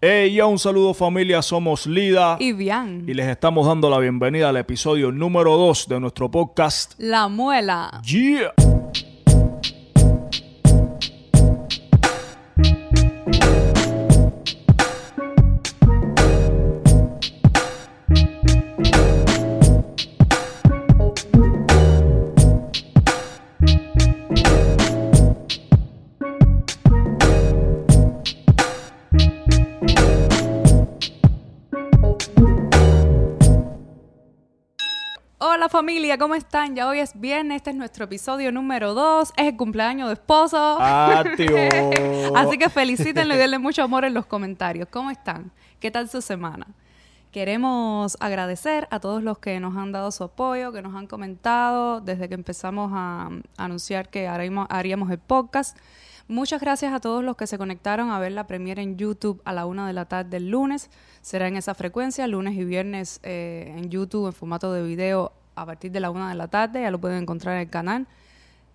Hey, ya un saludo familia, somos Lida Y bien. y les estamos dando la bienvenida al episodio número 2 de nuestro podcast. La muela. Yeah. Familia, ¿cómo están? Ya hoy es viernes, este es nuestro episodio número 2, es el cumpleaños de esposo. Así que felicítenlo y denle mucho amor en los comentarios. ¿Cómo están? ¿Qué tal su semana? Queremos agradecer a todos los que nos han dado su apoyo, que nos han comentado desde que empezamos a, a anunciar que haríamos, haríamos el podcast. Muchas gracias a todos los que se conectaron a ver la premiere en YouTube a la una de la tarde del lunes. Será en esa frecuencia, lunes y viernes eh, en YouTube en formato de video a partir de la una de la tarde. Ya lo pueden encontrar en el canal.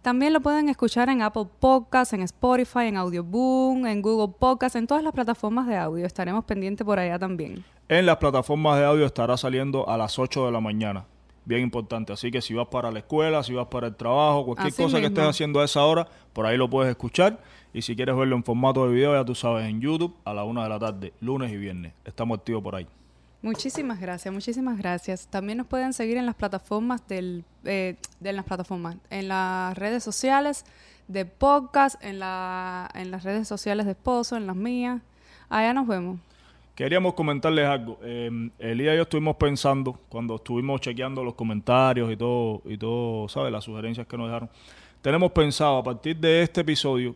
También lo pueden escuchar en Apple Podcasts, en Spotify, en Audioboom, en Google Podcasts, en todas las plataformas de audio. Estaremos pendientes por allá también. En las plataformas de audio estará saliendo a las 8 de la mañana. Bien importante. Así que si vas para la escuela, si vas para el trabajo, cualquier Así cosa que estés haciendo a esa hora, por ahí lo puedes escuchar. Y si quieres verlo en formato de video, ya tú sabes, en YouTube a la 1 de la tarde, lunes y viernes. Estamos activos por ahí. Muchísimas gracias, muchísimas gracias. También nos pueden seguir en las plataformas del, eh, de las plataformas, en las redes sociales de podcast, en, la, en las redes sociales de esposo, en las mías. Allá nos vemos. Queríamos comentarles algo. Eh, Elías y yo estuvimos pensando, cuando estuvimos chequeando los comentarios y todo, y todo, ¿sabes? Las sugerencias que nos dejaron. Tenemos pensado, a partir de este episodio,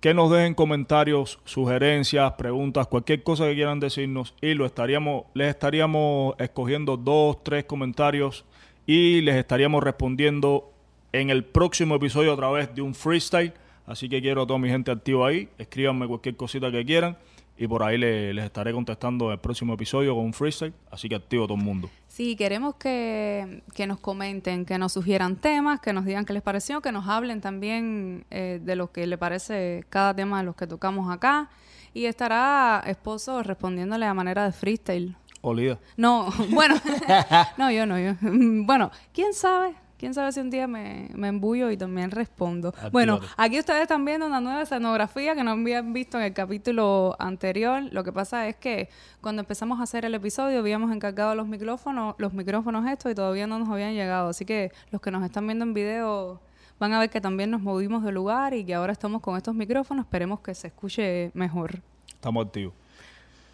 que nos dejen comentarios, sugerencias, preguntas, cualquier cosa que quieran decirnos y lo estaríamos, les estaríamos escogiendo dos, tres comentarios y les estaríamos respondiendo en el próximo episodio a través de un freestyle. Así que quiero a toda mi gente activa ahí. Escríbanme cualquier cosita que quieran y por ahí le- les estaré contestando el próximo episodio con un freestyle. Así que activo todo el mundo. Sí, queremos que, que nos comenten, que nos sugieran temas, que nos digan qué les pareció, que nos hablen también eh, de lo que le parece cada tema de los que tocamos acá. Y estará esposo respondiéndole a manera de freestyle. Olida. No, bueno, no, yo no, yo. Bueno, quién sabe, quién sabe si un día me, me embullo y también respondo. Actívate. Bueno, aquí ustedes están viendo una nueva escenografía que no habían visto en el capítulo anterior. Lo que pasa es que cuando empezamos a hacer el episodio habíamos encargado los micrófonos, los micrófonos estos y todavía no nos habían llegado. Así que los que nos están viendo en video van a ver que también nos movimos de lugar y que ahora estamos con estos micrófonos. Esperemos que se escuche mejor. Estamos activos.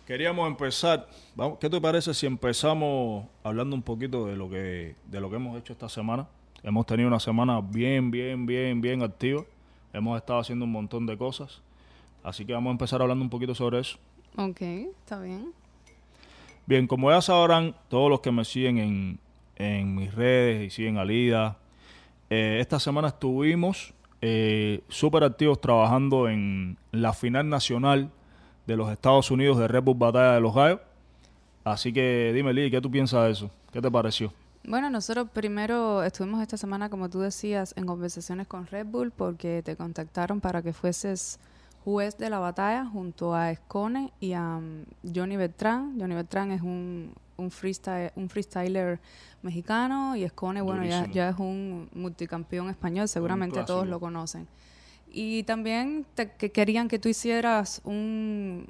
Queríamos empezar. Vamos, ¿Qué te parece si empezamos hablando un poquito de lo que de lo que hemos hecho esta semana? Hemos tenido una semana bien, bien, bien, bien activa. Hemos estado haciendo un montón de cosas. Así que vamos a empezar hablando un poquito sobre eso. Ok, está bien. Bien, como ya sabrán, todos los que me siguen en, en mis redes y siguen a Lida, eh, esta semana estuvimos eh, súper activos trabajando en la final nacional de los Estados Unidos de Red Bull Batalla de los Gallos. Así que dime, Lida, ¿qué tú piensas de eso? ¿Qué te pareció? Bueno, nosotros primero estuvimos esta semana, como tú decías, en conversaciones con Red Bull porque te contactaron para que fueses juez de la batalla junto a Escone y a um, Johnny Beltrán. Johnny Beltrán es un, un, freestyle, un freestyler mexicano y Escone, bueno, ya, ya es un multicampeón español, seguramente todos lo conocen. Y también te, que querían que tú hicieras un,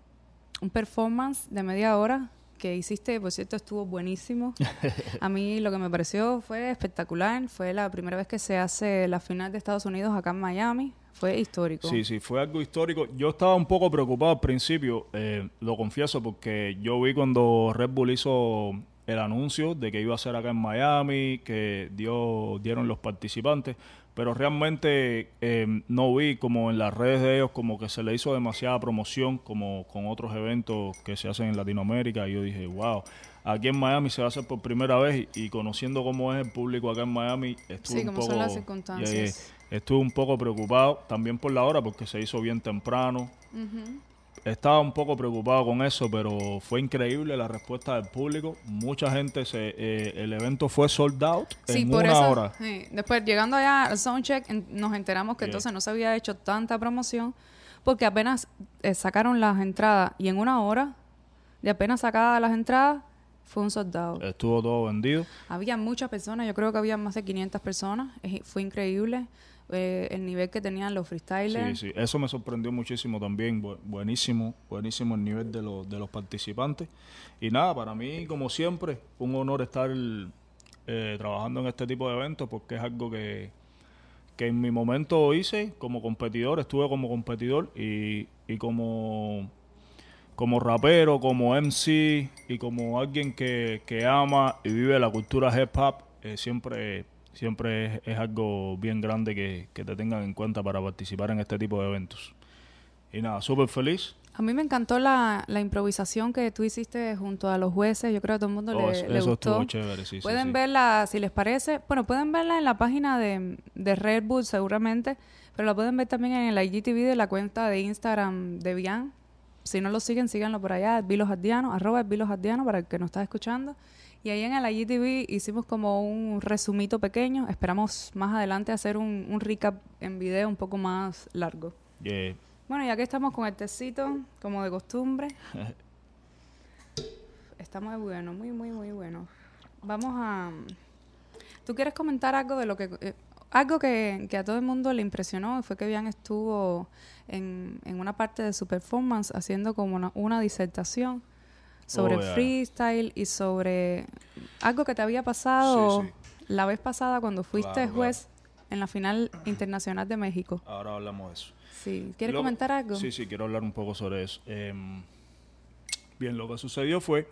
un performance de media hora que hiciste, por cierto, estuvo buenísimo. A mí lo que me pareció fue espectacular. Fue la primera vez que se hace la final de Estados Unidos acá en Miami. Fue histórico. Sí, sí, fue algo histórico. Yo estaba un poco preocupado al principio, eh, lo confieso, porque yo vi cuando Red Bull hizo el anuncio de que iba a ser acá en Miami, que dio, dieron los participantes, pero realmente eh, no vi como en las redes de ellos como que se le hizo demasiada promoción como con otros eventos que se hacen en Latinoamérica y yo dije, wow, aquí en Miami se va a hacer por primera vez y, y conociendo cómo es el público acá en Miami, estuve Sí, un cómo son poco... las circunstancias. Estuve un poco preocupado también por la hora porque se hizo bien temprano. Estaba un poco preocupado con eso, pero fue increíble la respuesta del público. Mucha gente, se, eh, el evento fue sold out Sí, en por una eso. hora. sí. Después, llegando allá al soundcheck, en- nos enteramos que Yeah. entonces no se había hecho tanta promoción porque apenas eh, sacaron las entradas y en una hora de apenas sacadas las entradas fue un soldado. Estuvo todo vendido. Había muchas personas, yo creo que había más de 500 personas, es- fue increíble eh, el nivel que tenían los freestylers. Sí, sí, eso me sorprendió muchísimo también. Bu- buenísimo, buenísimo el nivel de los, de los participantes. Y nada, para mí, como siempre, un honor estar eh, trabajando en este tipo de eventos porque es algo que, que en mi momento hice como competidor, estuve como competidor y, y como, como rapero, como MC y como alguien que, que ama y vive la cultura hip hop, eh, siempre, siempre es, es algo bien grande que, que te tengan en cuenta para participar en este tipo de eventos. Y nada, súper feliz. A mí me encantó la, la improvisación que tú hiciste junto a los jueces. Yo creo que a todo el mundo Oh, le, eso le gustó. chévere, sí, pueden sí. verla, si les parece, bueno, pueden verla en la página de, de Red Bull seguramente, pero la pueden ver también en el IGTV de la cuenta de Instagram de Bian. Si no lo siguen, síganlo por allá, Vilos Ardiano, arroba Vilos Ardiano para el que nos está escuchando. Y ahí en el IGTV hicimos como un resumito pequeño. Esperamos más adelante hacer un, un recap en video un poco más largo. Yeah. Bueno, ya que estamos con el tecito, como de costumbre. Está muy bueno, muy, muy, muy bueno. Vamos a... ¿Tú quieres comentar algo de lo que... eh, algo que, que a todo el mundo le impresionó fue que Bian estuvo en, en una parte de su performance haciendo como una, una disertación sobre Oh, yeah. freestyle y sobre algo que te había pasado Sí, la vez pasada cuando fuiste Claro, claro. juez en la final internacional de México. Ahora hablamos de eso. Sí. ¿Quieres Lo- comentar algo? Sí, sí, quiero hablar un poco sobre eso. Em, bien, lo que sucedió fue,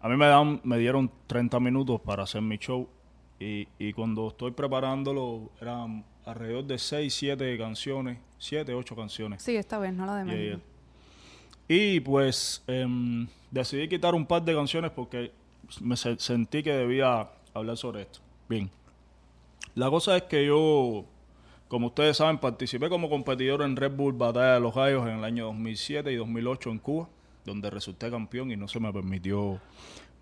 a mí me, dan, me dieron 30 minutos para hacer mi show y, y cuando estoy preparándolo eran alrededor de 6, 7 canciones, 7, 8 canciones. Sí, esta vez, no la de México. Y pues em, decidí quitar un par de canciones porque me se- sentí que debía hablar sobre esto. Bien. La cosa es que yo, como ustedes saben, participé como competidor en Red Bull Batalla de los Gallos en el año 2007 y 2008 en Cuba, donde resulté campeón y no se me permitió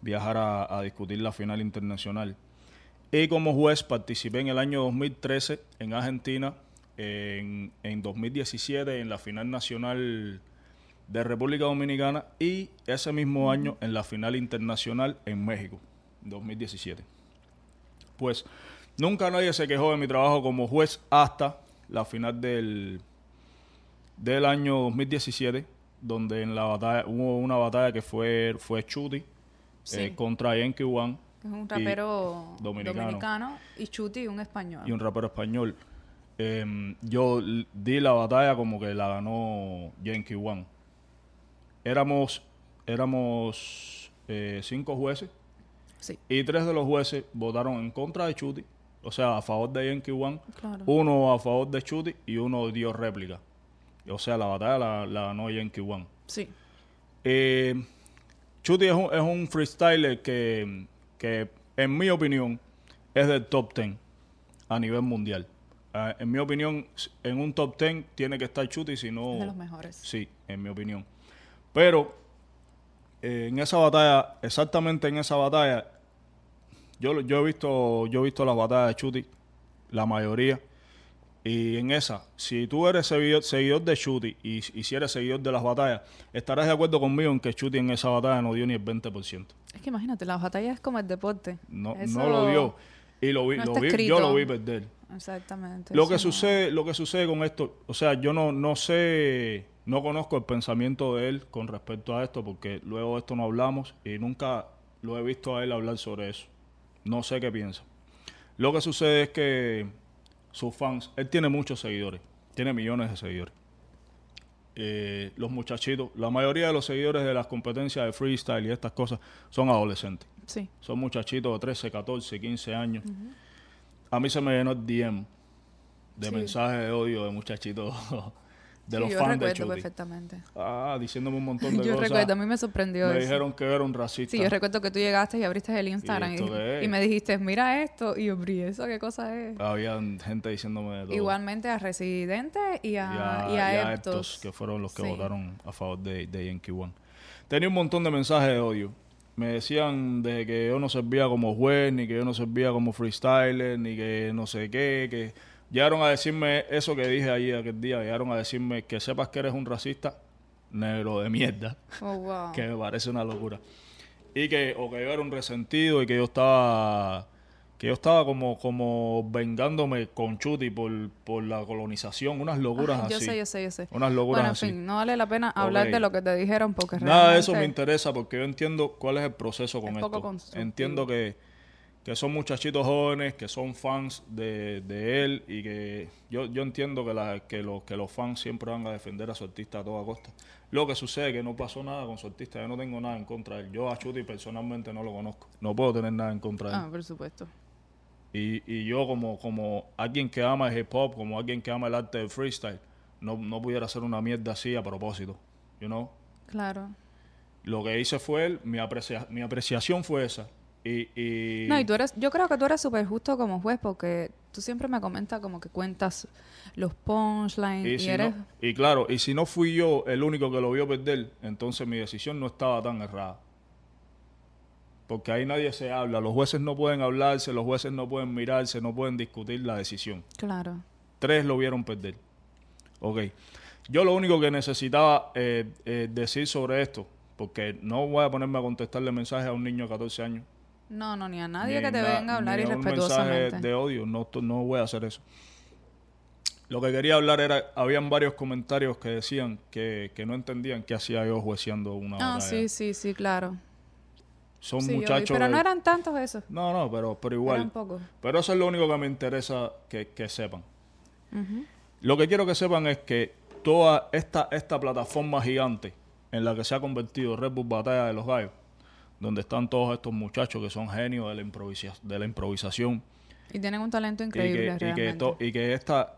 viajar a, a discutir la final internacional. Y como juez participé en el año 2013 en Argentina, en, en 2017 en la final nacional de República Dominicana y ese mismo año en la final internacional en México, 2017. Pues nunca nadie se quejó de mi trabajo como juez hasta la final del, del año 2017, donde en la batalla hubo una batalla que fue, fue Chuti Sí. eh, contra Yankee One Es un y rapero dominicano. dominicano. y Chuti, un español. y un rapero español. Em, yo di la batalla como que la ganó Yankee One. Éramos, éramos eh, cinco jueces Sí, y tres de los jueces votaron en contra de Chuti, o sea, a favor de Yankee One, claro. uno a favor de Chuti y uno dio réplica. O sea, la batalla la, la ganó Yankee One. Sí, Eh, Chuti es un, es un freestyler que, que, en mi opinión, es del top 10 a nivel mundial. Ah, en mi opinión, en un top 10 tiene que estar Chuti, si no... es de los mejores. Sí, en mi opinión. Pero eh, en esa batalla, exactamente en esa batalla, yo, yo he visto, yo he visto las batallas de Chuti, la mayoría. Y en esa, si tú eres seguidor, seguidor de Chuti y, y si eres seguidor de las batallas, estarás de acuerdo conmigo en que Chuti en esa batalla no dio ni el 20%. Es que imagínate, la batalla es como el deporte. No, Eso no lo dio. Y lo vi, no lo vi- yo lo vi perder. Exactamente. Lo que no- sucede, lo que sucede con esto, o sea, yo no, no sé, no conozco el pensamiento de él con respecto a esto, porque luego de esto no hablamos y nunca lo he visto a él hablar sobre eso. No sé qué piensa. Lo que sucede es que sus fans, él tiene muchos seguidores, tiene millones de seguidores. Eh, los muchachitos, la mayoría de los seguidores de las competencias de freestyle y estas cosas son adolescentes. Sí, Son muchachitos de 13, 14, 15 años. A mí se me llenó el DM de Sí. mensajes de odio de muchachitos de Sí, los yo fans de recuerdo Chuti. perfectamente. Ah, diciéndome un montón de Yo cosas. recuerdo, a mí me sorprendió me eso. dijeron que era un racista. Sí, yo recuerdo que tú llegaste y abriste el Instagram y, es? y me dijiste, mira esto, y yo, "Bri, ¿eso qué cosa es? Había gente diciéndome de todo. Igualmente a Residente y y a, a, y a y a Eptos. Eptos, que fueron los que Sí. votaron a favor de, de Yankee One. Tenía un montón de mensajes de odio. Me decían de que yo no servía como juez, ni que yo no servía como freestyler, ni que no sé qué, que llegaron a decirme eso que dije ahí aquel día, llegaron a decirme que sepas que eres un racista negro de mierda, Oh, wow. que me parece una locura. Y que, o que yo era un resentido y que yo estaba, que yo estaba como, como vengándome con Chuti por, por la colonización, unas locuras Ay, yo así. sé, yo sé, yo sé. Unas locuras Bueno, en así. fin, no vale la pena hablar de lo que te dijeron porque Nada de eso me interesa porque yo entiendo cuál es el proceso con Es esto. Entiendo que, que son muchachitos jóvenes, que son fans de, de él y que yo, yo entiendo que, la, que, los, que los fans siempre van a defender a su artista a toda costa. Lo que sucede es que no pasó nada con su artista, yo no tengo nada en contra de él. Yo a Chuti personalmente no lo conozco, no puedo tener nada en contra de él. Ah, por supuesto. Y, y yo como, como alguien que ama el hip hop, como alguien que ama el arte del freestyle, no, no pudiera hacer una mierda así a propósito, you know? Claro. Lo que hice fue, él, mi, aprecia- mi apreciación fue esa. Y, y, No, y tú eres, yo creo que tú eres súper justo como juez porque tú siempre me comentas como que cuentas los punchlines y, y si eres... no- y claro, y si no fui yo el único que lo vio perder, entonces mi decisión no estaba tan errada. Porque ahí nadie se habla, los jueces no pueden hablarse, los jueces no pueden mirarse, no pueden discutir la decisión. Claro. Tres lo vieron perder. Ok. Yo lo único que necesitaba eh, eh, decir sobre esto, porque no voy a ponerme a contestarle mensajes a un niño de 14 años. No, no, ni a nadie ni que te na- venga a hablar irrespetuosamente. de odio, no, no voy a hacer eso. Lo que quería hablar era, habían varios comentarios que decían que, que no entendían qué hacía yo jueceando una Ah, batalla. sí, sí, sí, claro. Son Sí, muchachos... Pero de- no eran tantos esos. No, no, pero, pero igual. Eran pocos. Pero eso es lo único que me interesa que, que sepan. Lo que quiero que sepan es que toda esta, esta plataforma gigante en la que se ha convertido Red Bull Batalla de los Gallos, donde están todos estos muchachos que son genios de la, improvisa- de la improvisación, Y tienen un talento y increíble, que, y que, realmente. to- y que esta,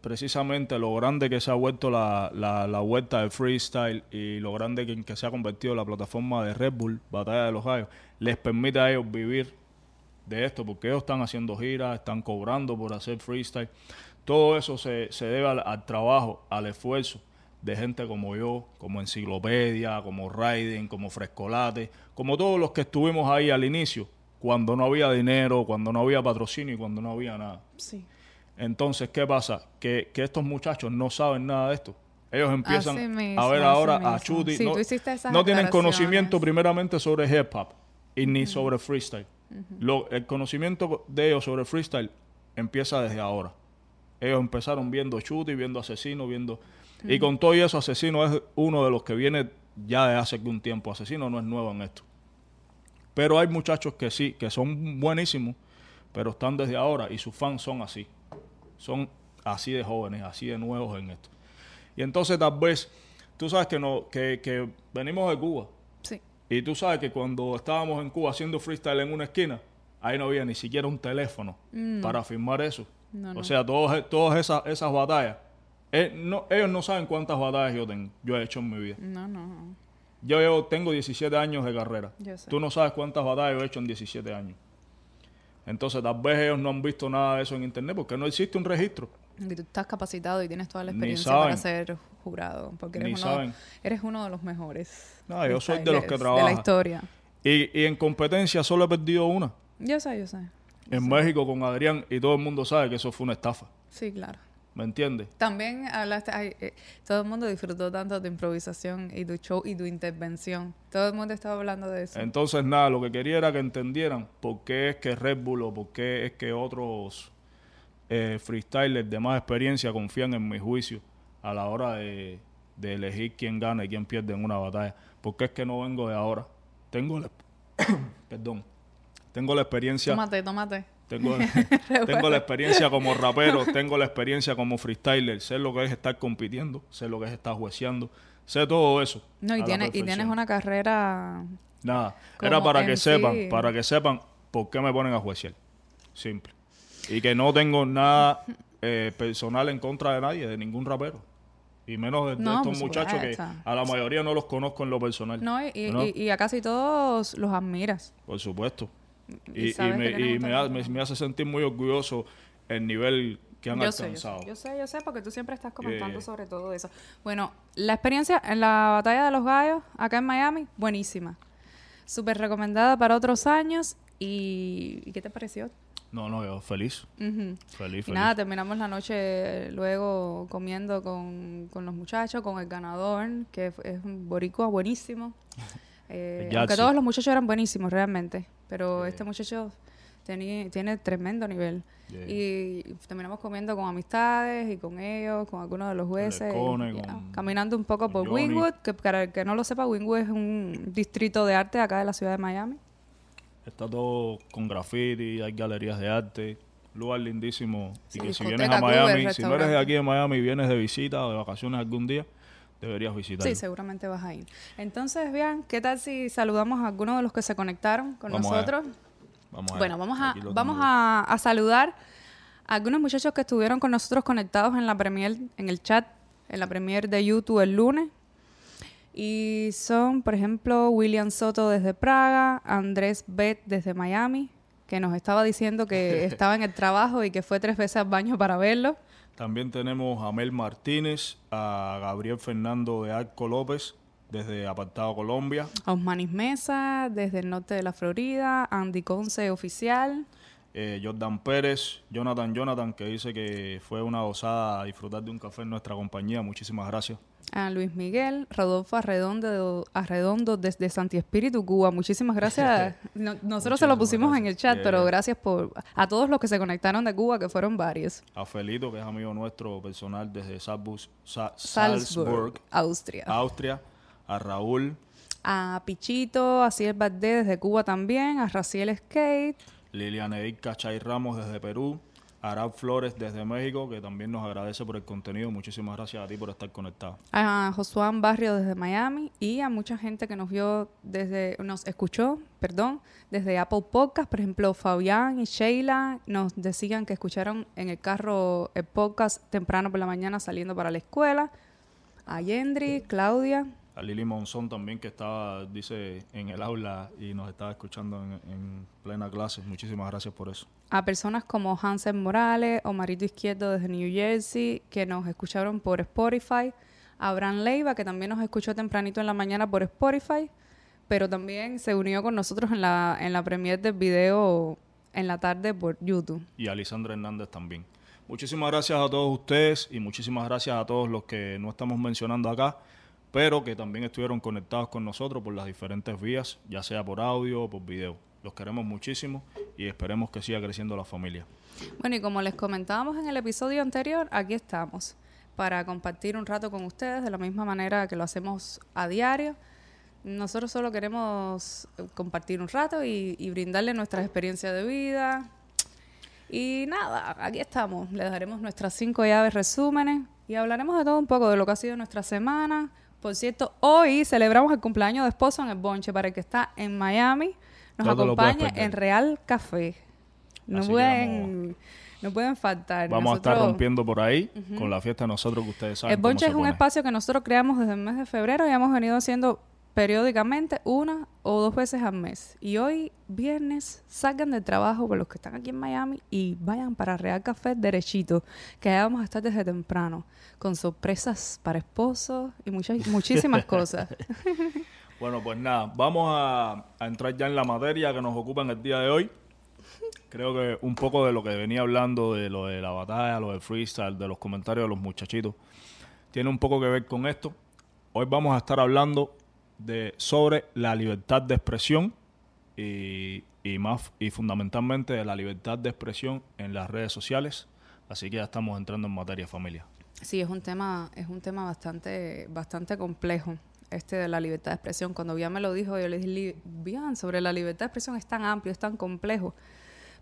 precisamente lo grande que se ha vuelto la, la, la vuelta del freestyle y lo grande que, que se ha convertido la plataforma de Red Bull, Batalla de los Gallos, les permite a ellos vivir de esto, porque ellos están haciendo giras, están cobrando por hacer freestyle. Todo eso se, se debe al, al trabajo, al esfuerzo de gente como yo, como Enciclopedia, como Raiden, como Frescolate, como todos los que estuvimos ahí al inicio, cuando no había dinero, cuando no había patrocinio y cuando no había nada. Sí. Entonces, ¿qué pasa? Que, que estos muchachos no saben nada de esto. Ellos empiezan mismo, a ver ahora a. Chuti. Sí, no, tienen conocimiento primeramente sobre hip hop y ni sobre freestyle. Lo- el conocimiento de ellos sobre freestyle empieza desde ahora. Ellos empezaron viendo Chuti, viendo Asesino, viendo... Y con todo eso, Asesino es uno de los que viene ya de hace un tiempo. Asesino no es nuevo en esto. Pero hay muchachos que sí, que son buenísimos, pero están desde ahora y sus fans son así. Son así de jóvenes, así de nuevos en esto. Y entonces tal vez, tú sabes que, no, que, que venimos de Cuba. Sí. Y tú sabes que cuando estábamos en Cuba haciendo freestyle en una esquina, ahí no había ni siquiera un teléfono para filmar eso. No, o no. sea, todos, todas esas, esas batallas. Eh, no, ellos no saben cuántas batallas yo tengo, yo he hecho en mi vida. No, no, no. Yo tengo 17 años de carrera. Yo sé. Tú no sabes cuántas batallas yo he hecho en 17 años. Entonces, tal vez ellos no han visto nada de eso en internet porque no existe un registro. Y tú estás capacitado y tienes toda la experiencia para ser jurado. Porque eres, Ni uno, saben. eres uno de los mejores. No, yo soy de los que freestylers trabaja. De la historia. Y, y en competencia solo he perdido una. Yo sé, yo sé. En México con Adrián y todo el mundo sabe que eso fue una estafa. Sí, claro. ¿Me entiendes? También hablaste, ay, eh, todo el mundo disfrutó tanto de tu improvisación y tu show y tu intervención. Todo el mundo estaba hablando de eso. Entonces, nada, lo que quería era que entendieran por qué es que Red Bull o por qué es que otros eh, freestylers de más experiencia confían en mi juicio a la hora de, de elegir quién gana y quién pierde en una batalla. Porque es que no vengo de ahora. Tengo la, perdón, tengo la experiencia Tómate, tómate. Tengo, tengo la experiencia como rapero, tengo la experiencia como freestyler, sé lo que es estar compitiendo, sé lo que es estar jueceando, sé todo eso. No, y, tienes, y tienes una carrera... Nada, era para que sepan, para que sepan por qué me ponen a juecear. Simple. Y que no tengo nada eh, personal en contra de nadie, de ningún rapero. Y menos de, de No, estos muchachos que a la mayoría no los conozco en lo personal. No, y- ¿no? y- y a casi todos los admiras. Por supuesto. Y Y, y sabes me, y me, hace sentir muy orgulloso el nivel que han Yo alcanzado. sé, yo sé, yo sé, porque tú siempre estás comentando Yeah. sobre todo eso. Bueno, la experiencia en la batalla de los gallos acá en Miami, buenísima. Súper recomendada para otros años. ¿Y, ¿y qué te pareció? No, no, yo feliz. Feliz, Y feliz. nada, terminamos la noche luego comiendo con, con los muchachos, con el ganador, que es un boricua buenísimo. Eh, aunque todos los muchachos eran buenísimos realmente, pero Sí. este muchacho tiene tremendo nivel. Yeah. Y terminamos comiendo con amistades y con ellos, con algunos de los jueces. Cone, con- caminando un poco por Johnny. Wynwood, que para el que no lo sepa, Wynwood es un distrito de arte acá de la ciudad de Miami. Está todo con graffiti, hay galerías de arte, lugar lindísimo. Sí, y que si vienes a Miami, si no eres de aquí de Miami y vienes de visita o de vacaciones algún día, deberías visitarlo. Sí, seguramente vas a ir. Entonces, bien, ¿qué tal si saludamos a algunos de los que se conectaron con Vamos a nosotros? Vamos a Bueno, vamos a, vamos a, a saludar a algunos muchachos que estuvieron con nosotros conectados en la premier, en el chat, en la premier de YouTube el lunes. Y son, por ejemplo, William Soto desde Praga, Andrés Bet desde Miami, que nos estaba diciendo que estaba en el trabajo y que fue tres veces al baño para verlo. También tenemos a Mel Martínez, a Gabriel Fernando de Arco López, desde Apartado Colombia. A Osmanis Mesa desde el norte de la Florida, Andy Conce oficial, eh, Jordan Pérez, Jonathan Jonathan, que dice que fue una gozada disfrutar de un café en nuestra compañía. Muchísimas gracias. A Luis Miguel, Rodolfo Arredondo, Arredondo desde Santi Espíritu, Cuba. Muchísimas gracias. No- nosotros se lo pusimos en el chat, Yeah, pero gracias por a todos los que se conectaron de Cuba, que fueron varios. A Felito, que es amigo nuestro personal desde Salzburg, Sa- Salzburg, Salzburg, Austria. Austria. A Raúl, A Pichito, a Ciel Bardé desde Cuba también, a Raciel Skate, Liliana Edith Cachay Ramos desde Perú. Arab Flores desde México, que también nos agradece por el contenido. Muchísimas gracias a ti por estar conectado. a Josuán Barrio desde Miami y a mucha gente que nos vio desde, nos escuchó, perdón, desde Apple Podcast, por ejemplo, Fabián y Sheila nos decían que escucharon en el carro el podcast temprano por la mañana saliendo para la escuela. A Yendri, Claudia, A Lili Monzón también, que estaba, dice, en el aula y nos estaba escuchando en, en plena clase. Muchísimas gracias por eso. a personas como Hansen Morales o Marito Izquierdo desde New Jersey que nos escucharon por Spotify, Abraham Leiva que también nos escuchó tempranito en la mañana por Spotify, pero también se unió con nosotros en la, en la premier del video en la tarde por YouTube. y a Lisandra Hernández también. Muchísimas gracias a todos ustedes y muchísimas gracias a todos los que no estamos mencionando acá, pero que también estuvieron conectados con nosotros por las diferentes vías, ya sea por audio o por video. Los queremos muchísimo y esperemos que siga creciendo la familia. Bueno, y como les comentábamos en el episodio anterior, aquí estamos para compartir un rato con ustedes de la misma manera que lo hacemos a diario. Nosotros solo queremos eh, compartir un rato y, y brindarle nuestras experiencias de vida. Y nada, aquí estamos. Les daremos nuestras cinco llaves resúmenes y hablaremos de todo un poco de lo que ha sido nuestra semana. Por cierto, hoy celebramos el cumpleaños de esposo en el Bonche para el que está en Miami. Nos perder. en Real Café. No Así pueden, no pueden faltar. Vamos a estar rompiendo por ahí con la fiesta de nosotros que ustedes saben. El Bonche es un espacio que nosotros creamos desde el mes de febrero y hemos venido haciendo periódicamente una o dos veces al mes. Y hoy, viernes, salgan del trabajo por los que están aquí en Miami y vayan para Real Café derechito, que allá vamos a estar desde temprano, con sorpresas para esposos y muchas, muchísimas cosas. Bueno, pues nada, vamos a, a entrar ya en la materia que nos ocupa en el día de hoy. Creo que un poco de lo que venía hablando, de lo de la batalla, lo del freestyle, de los comentarios de los muchachitos, tiene un poco que ver con esto. Hoy vamos a estar hablando sobre la libertad de expresión y, más y fundamentalmente de la libertad de expresión en las redes sociales. Así que ya estamos entrando en materia familia. Sí, es un tema, es un tema bastante, bastante complejo, este de la libertad de expresión. Cuando Bian me lo dijo, yo le dije, "Li- Bian, sobre la libertad de expresión es tan amplio, es tan complejo,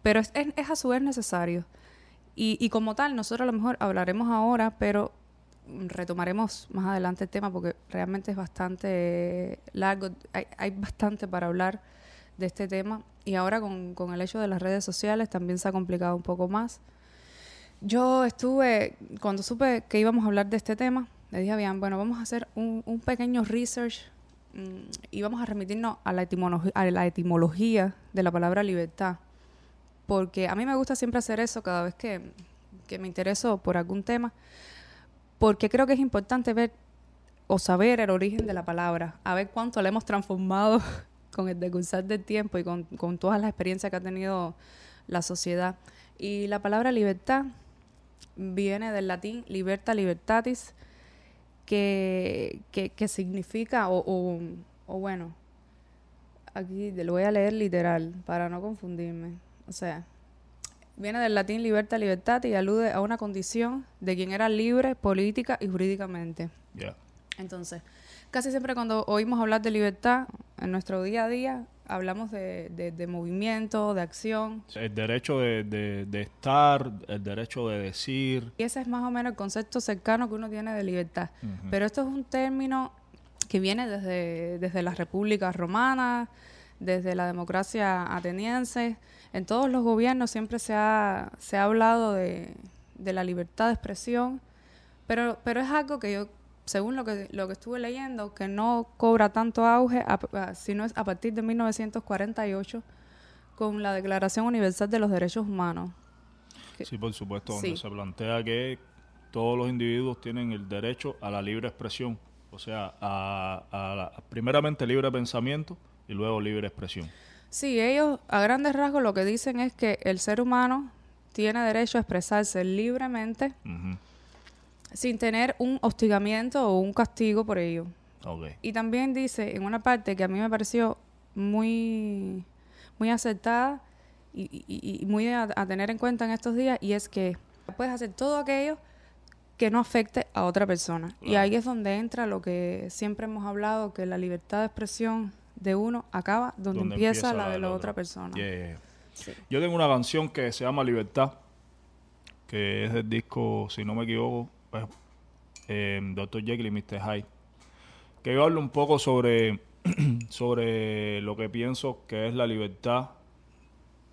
pero es, es- a su vez necesario. Y, y como tal, nosotros a lo mejor hablaremos ahora, pero retomaremos más adelante el tema porque realmente es bastante largo, hay, hay bastante para hablar de este tema. Y ahora con, con el hecho de las redes sociales también se ha complicado un poco más. Yo estuve, cuando supe que íbamos a hablar de este tema, le dije a Bian, bueno, vamos a hacer un, un pequeño research mm, y vamos a remitirnos a la, a la etimología de la palabra libertad. Porque a mí me gusta siempre hacer eso cada vez que, que me intereso por algún tema, porque creo que es importante ver o saber el origen de la palabra, a ver cuánto la hemos transformado con el decursar del tiempo y con, todas las experiencias que ha tenido la sociedad. Y la palabra libertad viene del latín liberta libertatis, que, que, significa, o, o, bueno, aquí lo voy a leer literal para no confundirme. O sea, viene del latín liberta libertatis y alude a una condición de quien era libre política y jurídicamente. Entonces, casi siempre cuando oímos hablar de libertad en nuestro día a día, hablamos de, de, movimiento, de acción. El derecho de, estar, el derecho de decir. Y ese es más o menos el concepto cercano que uno tiene de libertad. Pero esto es un término que viene desde, desde las repúblicas romanas, desde la democracia ateniense. En todos los gobiernos siempre se ha, se ha hablado de, de la libertad de expresión, pero, pero es algo que yo según lo que, lo que estuve leyendo, que no cobra tanto auge, sino es a partir de 1948 con la Declaración Universal de los Derechos Humanos. sí, por supuesto, donde se plantea que todos los individuos tienen el derecho a la libre expresión, o sea, a, primeramente libre pensamiento y luego libre expresión. Sí, ellos a grandes rasgos lo que dicen es que el ser humano tiene derecho a expresarse libremente sin tener un hostigamiento o un castigo por ello. Y también dice en una parte que a mí me pareció muy, muy acertada y, muy a, tener en cuenta en estos días, y es que puedes hacer todo aquello que no afecte a otra persona. Y ahí es donde entra lo que siempre hemos hablado, que la libertad de expresión de uno acaba donde, empieza, la de la, otra persona. Yo tengo una canción que se llama Libertad, que es del disco, si no me equivoco, pues, eh, Dr. Jekyll y Mr. Hyde, que yo hablo un poco sobre, sobre lo que pienso que es la libertad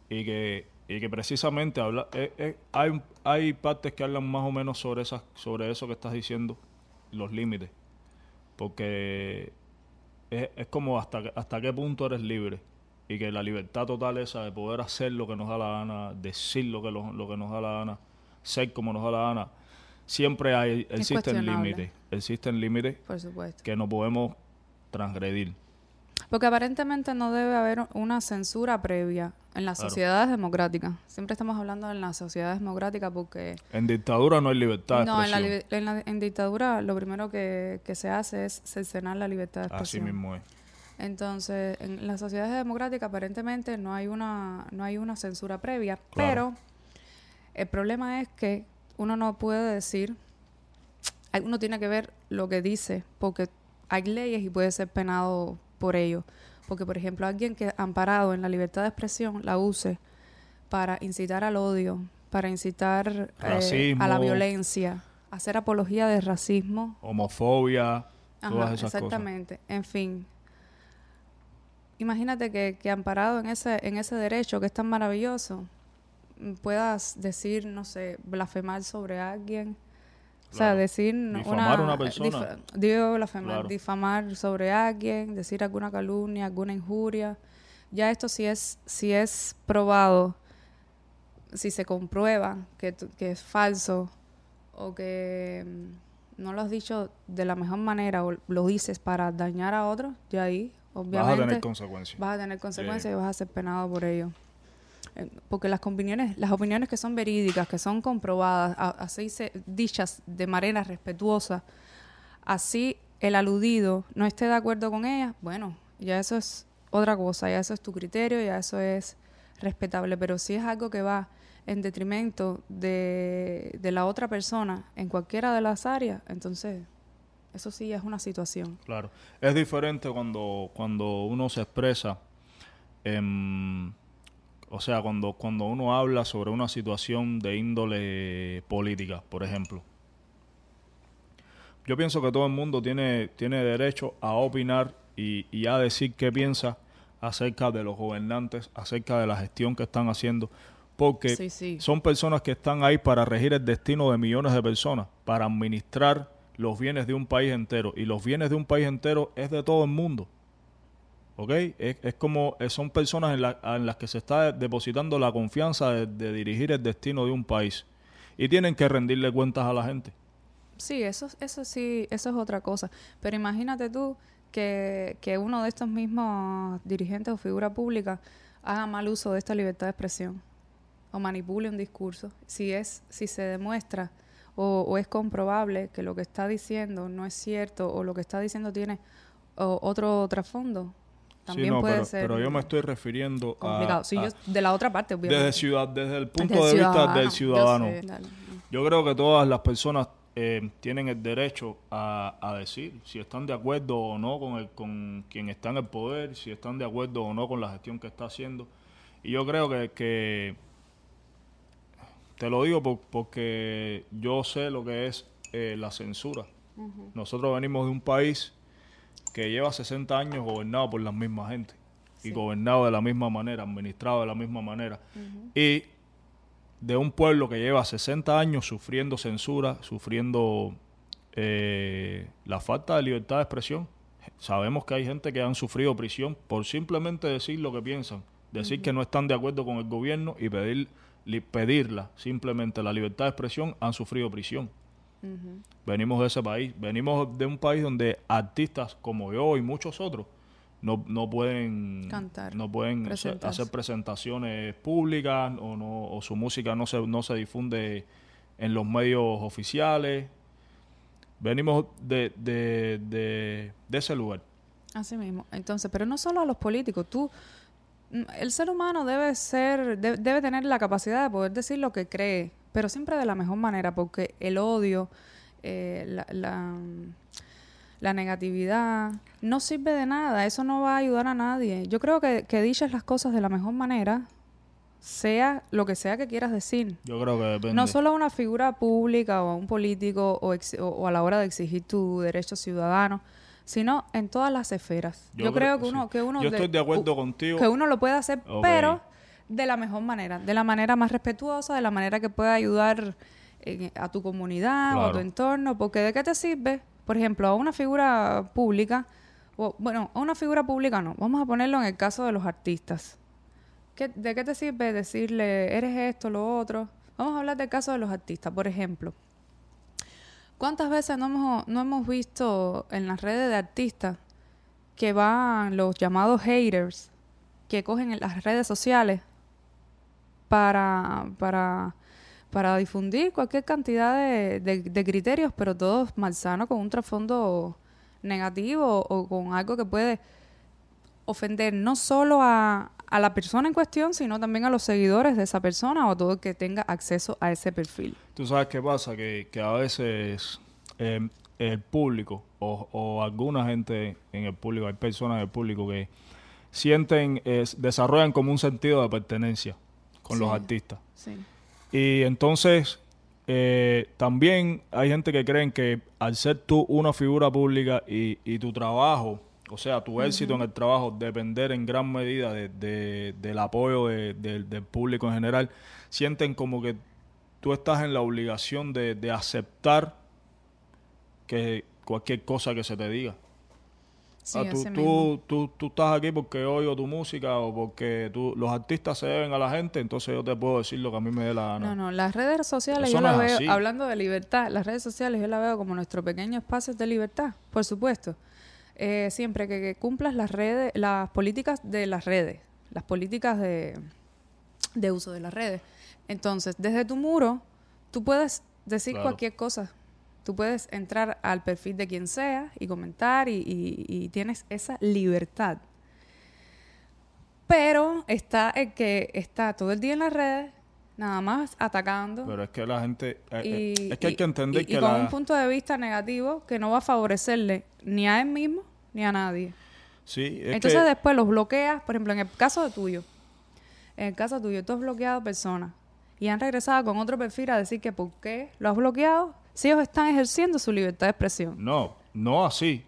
y que, y que precisamente habla, eh, eh, hay, hay partes que hablan más o menos sobre, esas, sobre eso que estás diciendo, los límites, porque es, es como hasta, hasta qué punto eres libre. Y que la libertad total esa de poder hacer lo que nos da la gana, decir lo que, lo, lo que nos da la gana, ser como nos da la gana, siempre hay, existen límites, existen límites que no podemos transgredir. Porque aparentemente no debe haber una censura previa en las sociedades democráticas. Siempre estamos hablando en las sociedades democráticas porque... En dictadura no hay libertad de no, expresión. No, en, dictadura lo primero que, se hace es cercenar la libertad de expresión. Así mismo es. Entonces, en las sociedades democráticas aparentemente no hay una, no hay una censura previa, pero el problema es que uno no puede decir, uno tiene que ver lo que dice, porque hay leyes y puede ser penado por ello. Porque, por ejemplo, alguien que amparado en la libertad de expresión la use para incitar al odio, para incitar eh, a la violencia, hacer apología de racismo, homofobia, todas esas exactamente. En fin, imagínate que, que amparado en ese, en ese derecho que es tan maravilloso, puedas decir, no sé, blasfemar sobre alguien. O sea, decir difamar una, persona. digo blasfemar, difamar sobre alguien, decir alguna calumnia, alguna injuria. Ya esto si es, si es probado, si se comprueba que, que es falso o que mm, no lo has dicho de la mejor manera o lo dices para dañar a otros, ya ahí, obviamente. Vas a tener consecuencias. Vas a tener consecuencias y vas a ser penado por ello. Eh, porque las opiniones, las opiniones que son verídicas, que son comprobadas, así se, dichas de manera respetuosa, así el aludido no esté de acuerdo con ellas, bueno, ya eso es otra cosa, ya eso es tu criterio, ya eso es respetable, pero si es algo que va en detrimento de, de la otra persona en cualquiera de las áreas, entonces eso sí es una situación. Claro, es diferente cuando, cuando uno se expresa en o sea, cuando, cuando uno habla sobre una situación de índole política, por ejemplo. Yo pienso que todo el mundo tiene, tiene derecho a opinar y, a decir qué piensa acerca de los gobernantes, acerca de la gestión que están haciendo, porque son personas que están ahí para regir el destino de millones de personas, para administrar los bienes de un país entero. Y los bienes de un país entero es de todo el mundo. ¿Ok? Es, es como, eh, son personas en, en, las que se está depositando la confianza de, dirigir el destino de un país y tienen que rendirle cuentas a la gente. Sí, eso, eso sí, eso es otra cosa. Pero imagínate tú que, que uno de estos mismos dirigentes o figura pública haga mal uso de esta libertad de expresión. o manipule un discurso, si es, si se demuestra o, o es comprobable que lo que está diciendo no es cierto o lo que está diciendo tiene o, otro trasfondo, también sí, no, puede pero, ser pero yo me estoy refiriendo complicado. a, Sí, a- yo- de la otra parte, obviamente. desde ciudad desde el punto de vista del ciudadano. Yo creo que todas las personas eh, tienen el derecho a, a decir si están de acuerdo o no con, el, con quien está en el poder, si están de acuerdo o no con la gestión que está haciendo. Y yo creo que, que te lo digo por- porque yo sé lo que es eh, la censura. Nosotros venimos de un país que lleva 60 años gobernado por la misma gente y gobernado de la misma manera, administrado de la misma manera. Y de un pueblo que lleva 60 años sufriendo censura, sufriendo eh, la falta de libertad de expresión. Sabemos que hay gente que han sufrido prisión por simplemente decir lo que piensan, decir que no están de acuerdo con el gobierno y pedir, li- pedirla, simplemente la libertad de expresión, han sufrido prisión. Venimos de ese país, venimos de un país donde artistas como yo y muchos otros no, no pueden Cantar, no pueden hacer, presentarse. hacer presentaciones públicas o no o su música no se no se difunde en los medios oficiales. Venimos de, de, de, de ese lugar. Así mismo. Entonces, pero no solo a los políticos, tú, mm, el ser humano debe ser, de- debe tener la capacidad de poder decir lo que cree, pero siempre de la mejor manera, porque el odio, eh, la, la, la negatividad, no sirve de nada, eso no va a ayudar a nadie. Yo creo que, que dichas las cosas de la mejor manera, sea lo que sea que quieras decir. Yo creo que depende. No solo a una figura pública o a un político o, ex- o- o a la hora de exigir tu derecho ciudadano, sino en todas las esferas. Yo, creo, que sí. uno, que uno Yo estoy de acuerdo u- contigo. que uno lo puede hacer, pero de la mejor manera, de la manera más respetuosa, de la manera que pueda ayudar en- a tu comunidad o a tu entorno, porque ¿de qué te sirve? Por ejemplo, a una figura pública, o, bueno, a una figura pública no, vamos a ponerlo en el caso de los artistas. ¿Qué- ¿De qué te sirve decirle, eres esto, lo otro? Vamos a hablar del caso de los artistas, por ejemplo. ¿Cuántas veces no hemos, no hemos visto en las redes de artistas que van los llamados haters, que cogen en las redes sociales para, para, para difundir cualquier cantidad de, de- criterios, pero todos malsanos con un trasfondo negativo o con algo que puede ofender no solo a, a la persona en cuestión, sino también a los seguidores de esa persona o a todo el que tenga acceso a ese perfil. Tú sabes qué pasa, que, que a veces eh, el público o, alguna gente en el público, hay personas en el público que sienten, es- desarrollan como un sentido de pertenencia con los artistas. Sí. Y entonces eh, también hay gente que creen que al ser tú una figura pública y, y tu trabajo, o sea, tu éxito en el trabajo, depender en gran medida de- de- del apoyo de- de- del público en general, sienten como que tú estás en la obligación de, de aceptar que cualquier cosa que se te diga. Sí, Ah, tú, tú, tú, tú estás aquí porque oigo tu música o porque tú, los artistas se deben a la gente, entonces yo te puedo decir lo que a mí me dé la gana. No, no, las redes sociales Eso yo no las veo, así. hablando de libertad, las redes sociales yo las veo como nuestro pequeño espacio de libertad, por supuesto. Eh, siempre que, que cumplas las redes, las políticas de las redes, las políticas de, de uso de las redes. Entonces, desde tu muro, tú puedes decir Claro. cualquier cosa. Tú puedes entrar al perfil de quien sea y comentar y, y- y tienes esa libertad. Pero está el que está todo el día en las redes, nada más atacando. Pero es que la gente... eh, y, eh, es que hay que y- entender y- y que con la... un punto de vista negativo que no va a favorecerle ni a él mismo ni a nadie. Sí, es Entonces que... después los bloqueas, por ejemplo, en el caso de tuyo. En el caso tuyo, tú has bloqueado personas y han regresado con otro perfil a decir que por qué lo has bloqueado si ellos están ejerciendo su libertad de expresión. No, no así.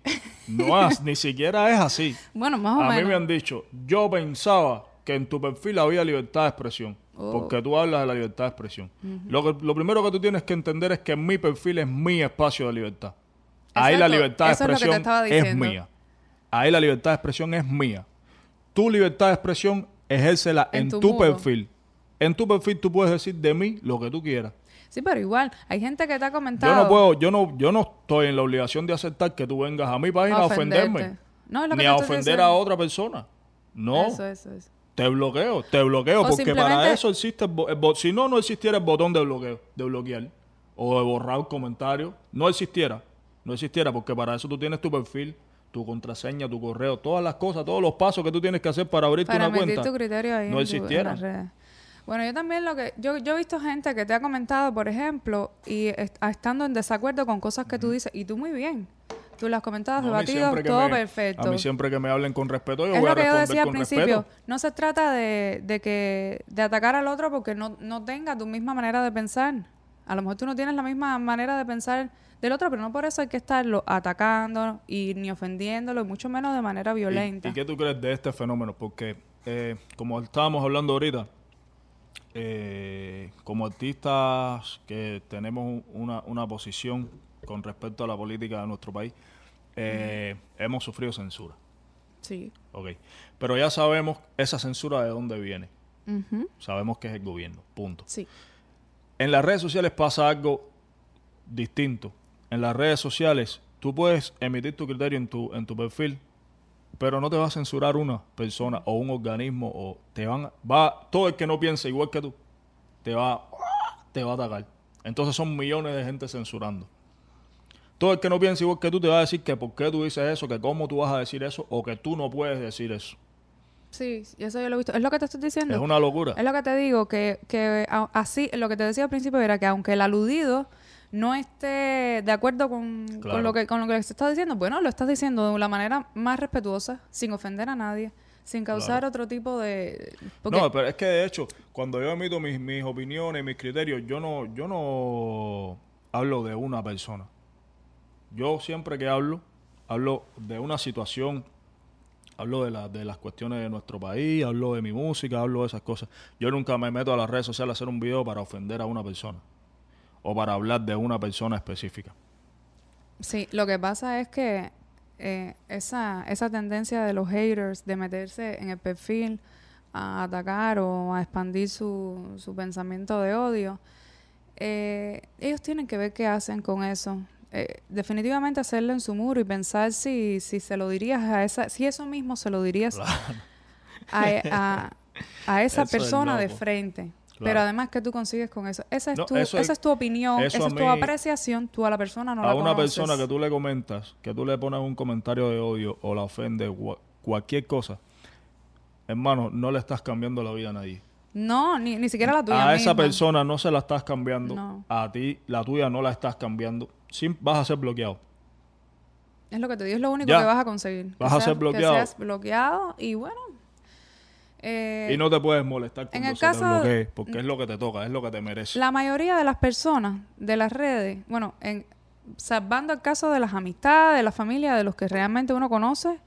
No es, ni siquiera es así. Bueno, más o A mí menos. me han dicho, yo pensaba que en tu perfil había libertad de expresión. Oh. Porque tú hablas de la libertad de expresión. lo, que- lo primero que tú tienes que entender es que mi perfil es mi espacio de libertad. Ahí la libertad de eso expresión es mía. Ahí la libertad de expresión es mía. Tu libertad de expresión ejércela en, En tu tu, perfil. En tu perfil tú puedes decir de mí lo que tú quieras. Sí, pero igual, hay gente que te ha comentado. Yo no puedo, yo no, yo no estoy en la obligación de aceptar que tú vengas a mi página a, ofenderme. No, es lo que ni a ofender a otra persona. No. Eso, eso, eso. te bloqueo, te bloqueo, O porque para eso existe el, bo- el bo- si no, no existiera el botón de bloqueo, de bloquear, o de borrar comentarios, no existiera, no existiera, porque para eso tú tienes tu perfil, tu contraseña, tu correo, todas las cosas, todos los pasos que tú tienes que hacer para abrirte para una cuenta. tu criterio ahí no existiera. Bueno, yo también lo que... Yo, yo he visto gente que te ha comentado, por ejemplo, y est- estando en desacuerdo con cosas que tú dices, y tú muy bien. Tú las has comentado, No, debatido, todo me- perfecto. A mí siempre que me hablen con respeto, yo es voy a lo que yo responder decía al principio. respeto. No se trata de, de que de atacar al otro porque no, no tenga tu misma manera de pensar. A lo mejor tú no tienes la misma manera de pensar del otro, pero no por eso hay que estarlo atacando y ni ofendiéndolo, y mucho menos de manera ¿Y- violenta. ¿Y, qué tú crees de este fenómeno? Porque, eh, como estábamos hablando ahorita, eh, como artistas que tenemos un- una, una posición con respecto a la política de nuestro país, eh, hemos sufrido censura. Sí. Ok. Pero ya sabemos esa censura de dónde viene. Sabemos que es el gobierno. Punto. Sí. En las redes sociales pasa algo distinto. En las redes sociales tú puedes emitir tu criterio en tu, en tu perfil, pero no te va a censurar una persona o un organismo o te van va todo el que no piense igual que tú te va te va a atacar. Entonces son millones de gente censurando. Todo el que no piense igual que tú te va a decir que por qué tú dices eso, que cómo tú vas a decir eso o que tú no puedes decir eso. Sí, eso yo lo he visto. Es lo que te estoy diciendo. Es una locura. Es lo que te digo, que, que así, lo que te decía al principio era que aunque el aludido no esté de acuerdo con, lo que con lo que se está diciendo, bueno, lo estás diciendo de la manera más respetuosa, sin ofender a nadie, sin causar Claro. otro tipo de... porque- No, pero es que de hecho, cuando yo emito mis, mis opiniones, mis criterios, yo no, yo no hablo de una persona. Yo siempre que hablo, hablo de una situación, hablo de, la- de las cuestiones de nuestro país, hablo de mi música, hablo de esas cosas. Yo nunca me meto a las redes sociales a hacer un video para ofender a una persona o para hablar de una persona específica. Sí, lo que pasa es que eh, esa, esa tendencia de los haters de meterse en el perfil a atacar o a expandir su, su pensamiento de odio, eh, ellos tienen que ver qué hacen con eso. Eh, definitivamente hacerlo en su muro y pensar si, si se lo dirías a esa, si eso mismo se lo dirías a, a- a esa es persona de loco. Pero además, ¿qué tú consigues con eso? Esa es, No, tu, eso esa es- es tu opinión, esa a es tu apreciación. Tú a la persona no a la una conoces. persona que tú le comentas, que tú le pones un comentario de odio o la ofende, gua- cualquier cosa, hermano, no le estás cambiando la vida a nadie. No, ni, ni siquiera la tuya a esa persona no se la estás cambiando, No. a ti la tuya no la estás cambiando, Sim- vas a ser bloqueado. Es lo que te digo, es lo único Ya. que vas a conseguir. Vas Que a ser bloqueado. Que seas bloqueado y bueno. Eh, y no te puedes molestar en cuando el se te caso- bloquee, porque es lo que te toca, es lo que te merece. La mayoría de las personas de las redes, bueno, en, salvando el caso de las amistades, de la familia, de los que realmente uno conoce,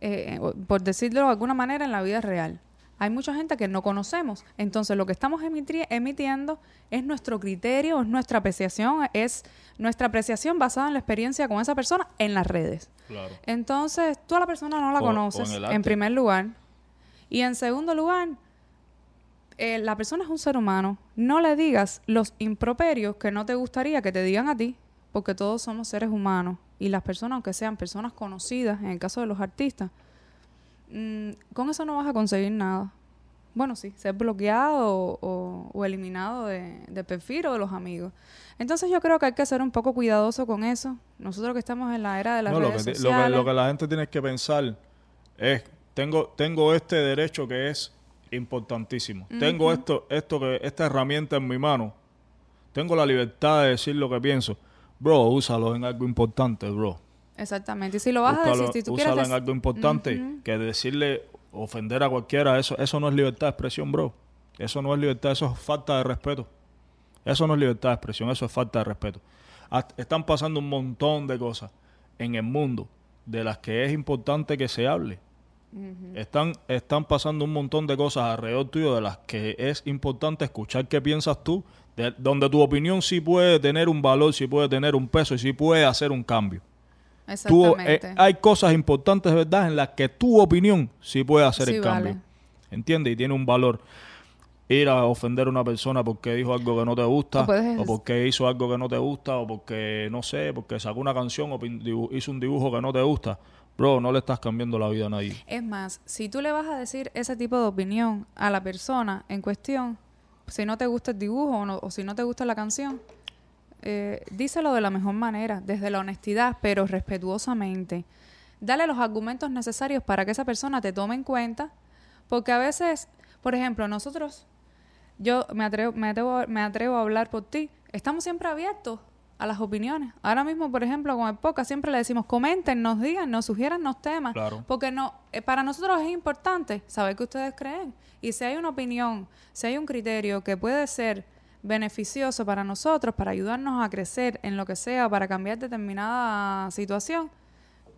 eh, por decirlo de alguna manera, en la vida real. Hay mucha gente que no conocemos. Entonces, lo que estamos emitiendo es nuestro criterio, es nuestra apreciación, es nuestra apreciación basada en la experiencia con esa persona en las redes. Claro. Entonces, tú a la persona no la O- en conoces, el en, primer lugar. Y en segundo lugar, eh, la persona es un ser humano. No le digas los improperios que no te gustaría que te digan a ti, porque todos somos seres humanos. Y las personas, aunque sean personas conocidas, en el caso de los artistas, mm, con eso no vas a conseguir nada. Bueno, sí, ser bloqueado o, o- o eliminado de, de perfil o de los amigos. Entonces yo creo que hay que ser un poco cuidadoso con eso. Nosotros que estamos en la era de las No, lo, redes que, lo, que, lo que la gente tiene que pensar es, tengo, tengo este derecho que es importantísimo. Tengo esto, esto que, esta herramienta en mi mano. Tengo la libertad de decir lo que pienso. Bro, úsalo en algo importante, bro. Exactamente. Y si lo vas a decir, si tú úsalo quieres... en algo importante. Que decirle, ofender a cualquiera, eso, eso no es libertad de expresión, bro. Eso no es libertad, eso es falta de respeto. Eso no es libertad de expresión, eso es falta de respeto. Están pasando un montón de cosas en el mundo de las que es importante que se hable. Están, están pasando un montón de cosas alrededor tuyo de las que es importante escuchar qué piensas tú, de- donde tu opinión sí puede tener un valor, sí puede tener un peso y sí puede hacer un cambio. Tú, eh, Exactamente. hay cosas importantes, ¿verdad?, en las que tu opinión sí puede hacer Sí, el cambio. vale. ¿Entiendes? Y tiene un valor. Ir a ofender a una persona porque dijo algo que no te gusta, O puedes- o porque hizo algo que no te gusta, o porque, no sé, porque sacó una canción o hizo un dibujo que no te gusta. Bro, no le estás cambiando la vida a nadie. Es más, si tú le vas a decir ese tipo de opinión a la persona en cuestión, si no te gusta el dibujo o, no- o si no te gusta la canción, eh, díselo de la mejor manera, desde la honestidad, pero respetuosamente. Dale los argumentos necesarios para que esa persona te tome en cuenta, porque a veces, por ejemplo, nosotros, yo me atrevo, me atrevo, me atrevo a hablar por ti, estamos siempre abiertos a las opiniones. Ahora mismo, por ejemplo, con el podcast siempre le decimos, comenten, nos digan, nos sugieran los temas, Claro. porque no, eh, para nosotros es importante saber qué ustedes creen. Y si hay una opinión, si hay un criterio que puede ser beneficioso para nosotros, para ayudarnos a crecer en lo que sea, para cambiar determinada situación,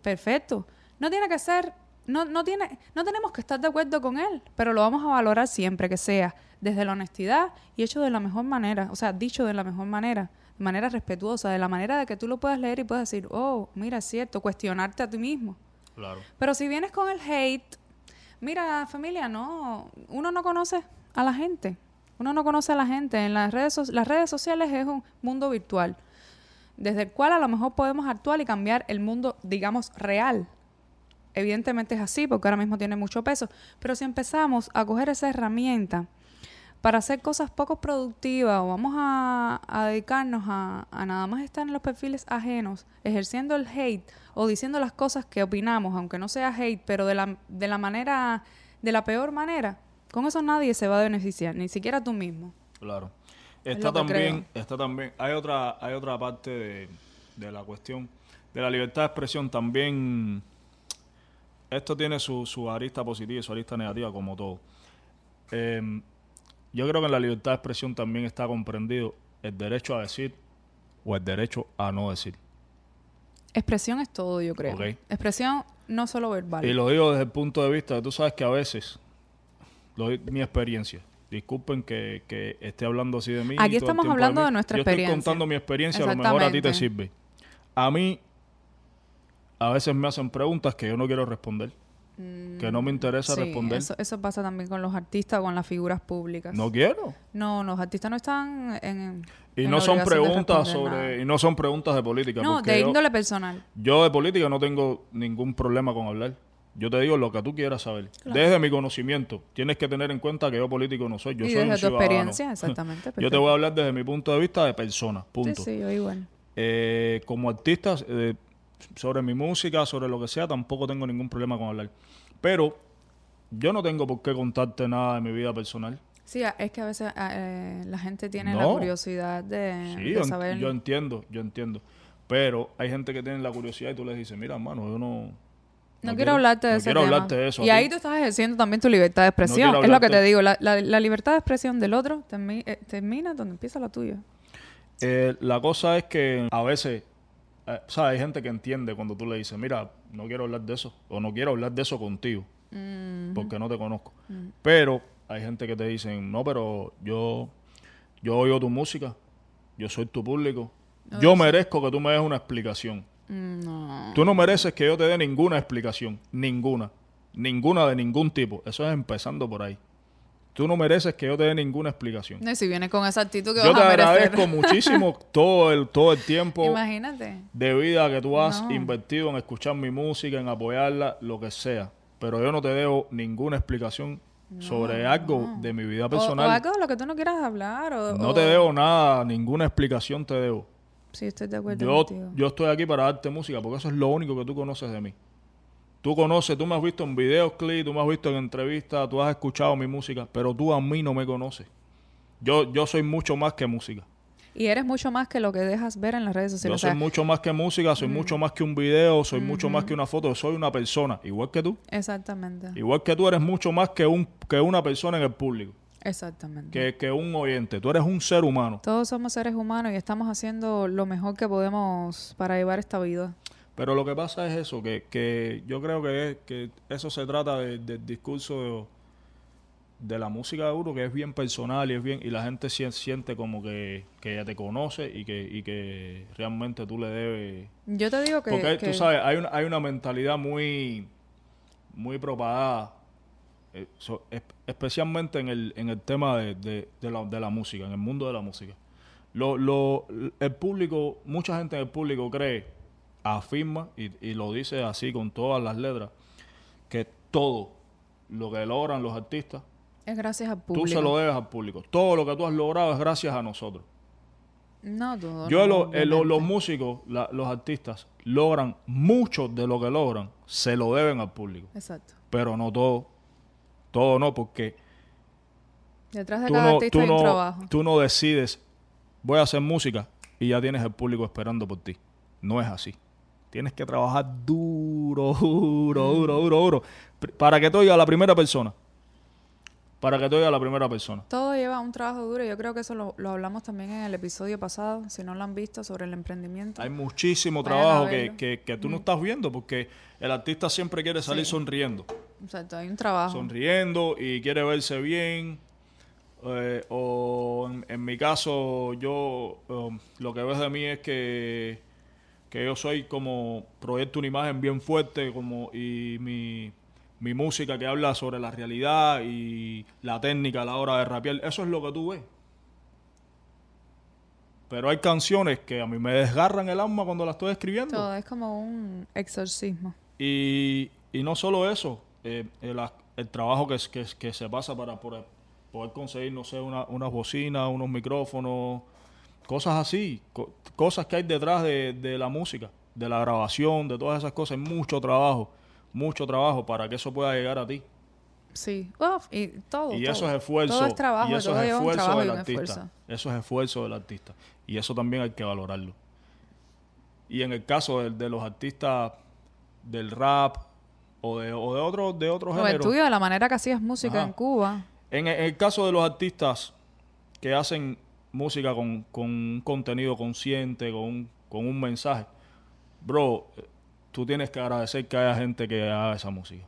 perfecto. No tiene que ser, no, no tiene, no tenemos que estar de acuerdo con él, pero lo vamos a valorar siempre que sea desde la honestidad y hecho de la mejor manera, o sea, dicho de la mejor manera, manera respetuosa, de la manera de que tú lo puedas leer y puedas decir, oh, mira, es cierto, cuestionarte a ti mismo. Claro. Pero si vienes con el hate, mira, familia, no, uno no conoce a la gente. Uno no conoce a la gente. En las redes, so- las redes sociales es un mundo virtual, desde el cual a lo mejor podemos actuar y cambiar el mundo, digamos, real. Evidentemente es así, porque ahora mismo tiene mucho peso. Pero si empezamos a coger esa herramienta para hacer cosas poco productivas o vamos a, a dedicarnos a, a nada más estar en los perfiles ajenos, ejerciendo el hate o diciendo las cosas que opinamos, aunque no sea hate, pero de la, de la manera, de la peor manera, con eso nadie se va a beneficiar, ni siquiera tú mismo. Claro. Es Está también, está también, hay otra, hay otra parte de, de la cuestión de la libertad de expresión también. Esto tiene su, su arista positiva y su arista negativa, como todo. Eh, yo creo que en la libertad de expresión también está comprendido el derecho a decir o el derecho a no decir. Expresión es todo, yo creo. Ok. Expresión no solo verbal. Y lo digo desde el punto de vista de tú sabes que a veces, lo mi experiencia, disculpen que, que esté hablando así de mí. Aquí estamos hablando de nuestra Yo experiencia. estoy contando mi experiencia, a lo mejor a ti te sirve. A mí, a veces me hacen preguntas que yo no quiero responder, que no me interesa Mm, Sí, responder. Eso, eso pasa también con los artistas o con las figuras públicas. No quiero. No, los artistas no están en. Y en no son preguntas sobre, nada. y no son preguntas de política. No, de yo- índole personal. Yo de política no tengo ningún problema con hablar. Yo te digo lo que tú quieras saber. Desde mi conocimiento. Tienes que tener en cuenta que yo político no soy. Yo y soy un desde tu ciudadano. experiencia, exactamente. Yo te voy a hablar desde mi punto de vista de persona. Punto. Sí, sí, yo igual. Eh, como artista, eh, sobre mi música, sobre lo que sea, tampoco tengo ningún problema con hablar. Pero yo no tengo por qué contarte nada de mi vida personal. Sí, es que a veces eh, la gente tiene la curiosidad de, Sí, de saber. yo entiendo, yo entiendo. Pero hay gente que tiene la curiosidad y tú les dices, mira, hermano, yo no... no, quiero hablarte de no ese quiero tema. hablarte de eso. Y ahí tú estás ejerciendo también tu libertad de expresión. quiero es lo que te digo. La, la- la libertad de expresión del otro termi- eh, termina donde empieza la tuya. Eh, la cosa es que a veces, eh, ¿sabes? Hay gente que entiende cuando tú le dices, mira, no quiero hablar de eso, o no quiero hablar de eso contigo, Mm, porque no te conozco. Pero hay gente que te dicen, no, pero yo, yo oigo tu música, yo soy tu público, yo merezco que tú me des una explicación. mm, no. Tú no mereces que yo te dé ninguna explicación, ninguna, ninguna de ningún tipo. Eso es empezando por ahí. Tú no mereces que yo te dé ninguna explicación. No, y si vienes con esa actitud que Yo vas te a merecer. agradezco muchísimo todo el, todo el tiempo Imagínate. de vida que tú has No. invertido en escuchar mi música, en apoyarla, lo que sea. Pero yo no te debo ninguna explicación sobre algo de mi vida O, o personal. algo de lo que tú no quieras hablar. O, no o- te debo nada, ninguna explicación te debo. Sí, estoy de acuerdo Yo, contigo. yo estoy aquí para darte música porque eso es lo único que tú conoces de mí. Tú conoces, tú me has visto en videos, clips, tú me has visto en entrevistas, tú has escuchado mi música, pero tú a mí no me conoces. Yo, yo soy mucho más que música. Y eres mucho más que lo que dejas ver en las redes Yo sociales. soy o sea, mucho más que música, soy mucho más que un video, soy mucho más que una foto, soy una persona, igual que tú. exactamente. Igual que tú eres mucho más que, un, que una persona en el público, Exactamente. que, que un oyente. Tú eres un ser humano. Todos somos seres humanos y estamos haciendo lo mejor que podemos para llevar esta vida. Pero lo que pasa es eso, que, que yo creo que, es- que eso se trata de- del discurso de, de la música de uno, que es bien personal y es bien y la gente sien- siente como que, que ya te conoce y que, y que realmente tú le debes... Yo te digo que... Porque tú sabes, hay una, hay una mentalidad muy, muy propagada, eh, so- es- especialmente en el, en el tema de, de, de la, de la música, en el mundo de la música. Lo, lo, el público, mucha gente en el público cree afirma y, y lo dice así con todas las letras, que todo lo que logran los artistas, Es gracias al público. tú se lo debes al público. Todo lo que tú has logrado es gracias a nosotros. No, todo. Yo, lo- eh, lo- los músicos, la- los artistas, logran mucho de lo que logran, se lo deben al público. Exacto. Pero no todo. Todo no, porque Detrás de tú cada no, artista tú, hay un trabajo. tú no decides, voy a hacer música y ya tienes el público esperando por ti. No es así. Tienes que trabajar duro, duro, duro, duro, duro. Para que te oiga la primera persona. Para que te oiga la primera persona. Todo lleva un trabajo duro. Yo creo que eso lo, lo hablamos también en el episodio pasado, si no lo han visto, sobre el emprendimiento. Hay muchísimo Vayan trabajo que, que, que tú no estás viendo porque el artista siempre quiere salir Sí. sonriendo. Exacto, hay un trabajo. sonriendo y quiere verse bien. eh, o en, en mi caso, yo um, lo que ves de mí es que, que yo soy como proyecto una imagen bien fuerte como y mi, mi música que habla sobre la realidad y la técnica a la hora de rapear, eso es lo que tú ves. Pero hay canciones que a mí me desgarran el alma cuando las estoy escribiendo. Todo es como un exorcismo. Y, y no solo eso, eh, el, el trabajo que, es- que, que se pasa para poder, poder conseguir, no sé, una, unas bocinas, unos micrófonos, cosas así, co- cosas que hay detrás de, de la música, de la grabación, de todas esas cosas, mucho trabajo, mucho trabajo para que eso pueda llegar a ti. Sí. Y todo. y todo. eso es esfuerzo, Todo es trabajo, y eso todo es esfuerzo del artista. esfuerzo. Eso es esfuerzo del artista. Y eso también hay que valorarlo. Y en el caso de, de los artistas del rap o de, o de otros de otros O el géneros. tuyo, de la manera que hacías música Ajá. en Cuba. En, el- en el caso de los artistas que hacen música con, con un contenido consciente, con un, con un mensaje, bro, tú tienes que agradecer que haya gente que haga esa música.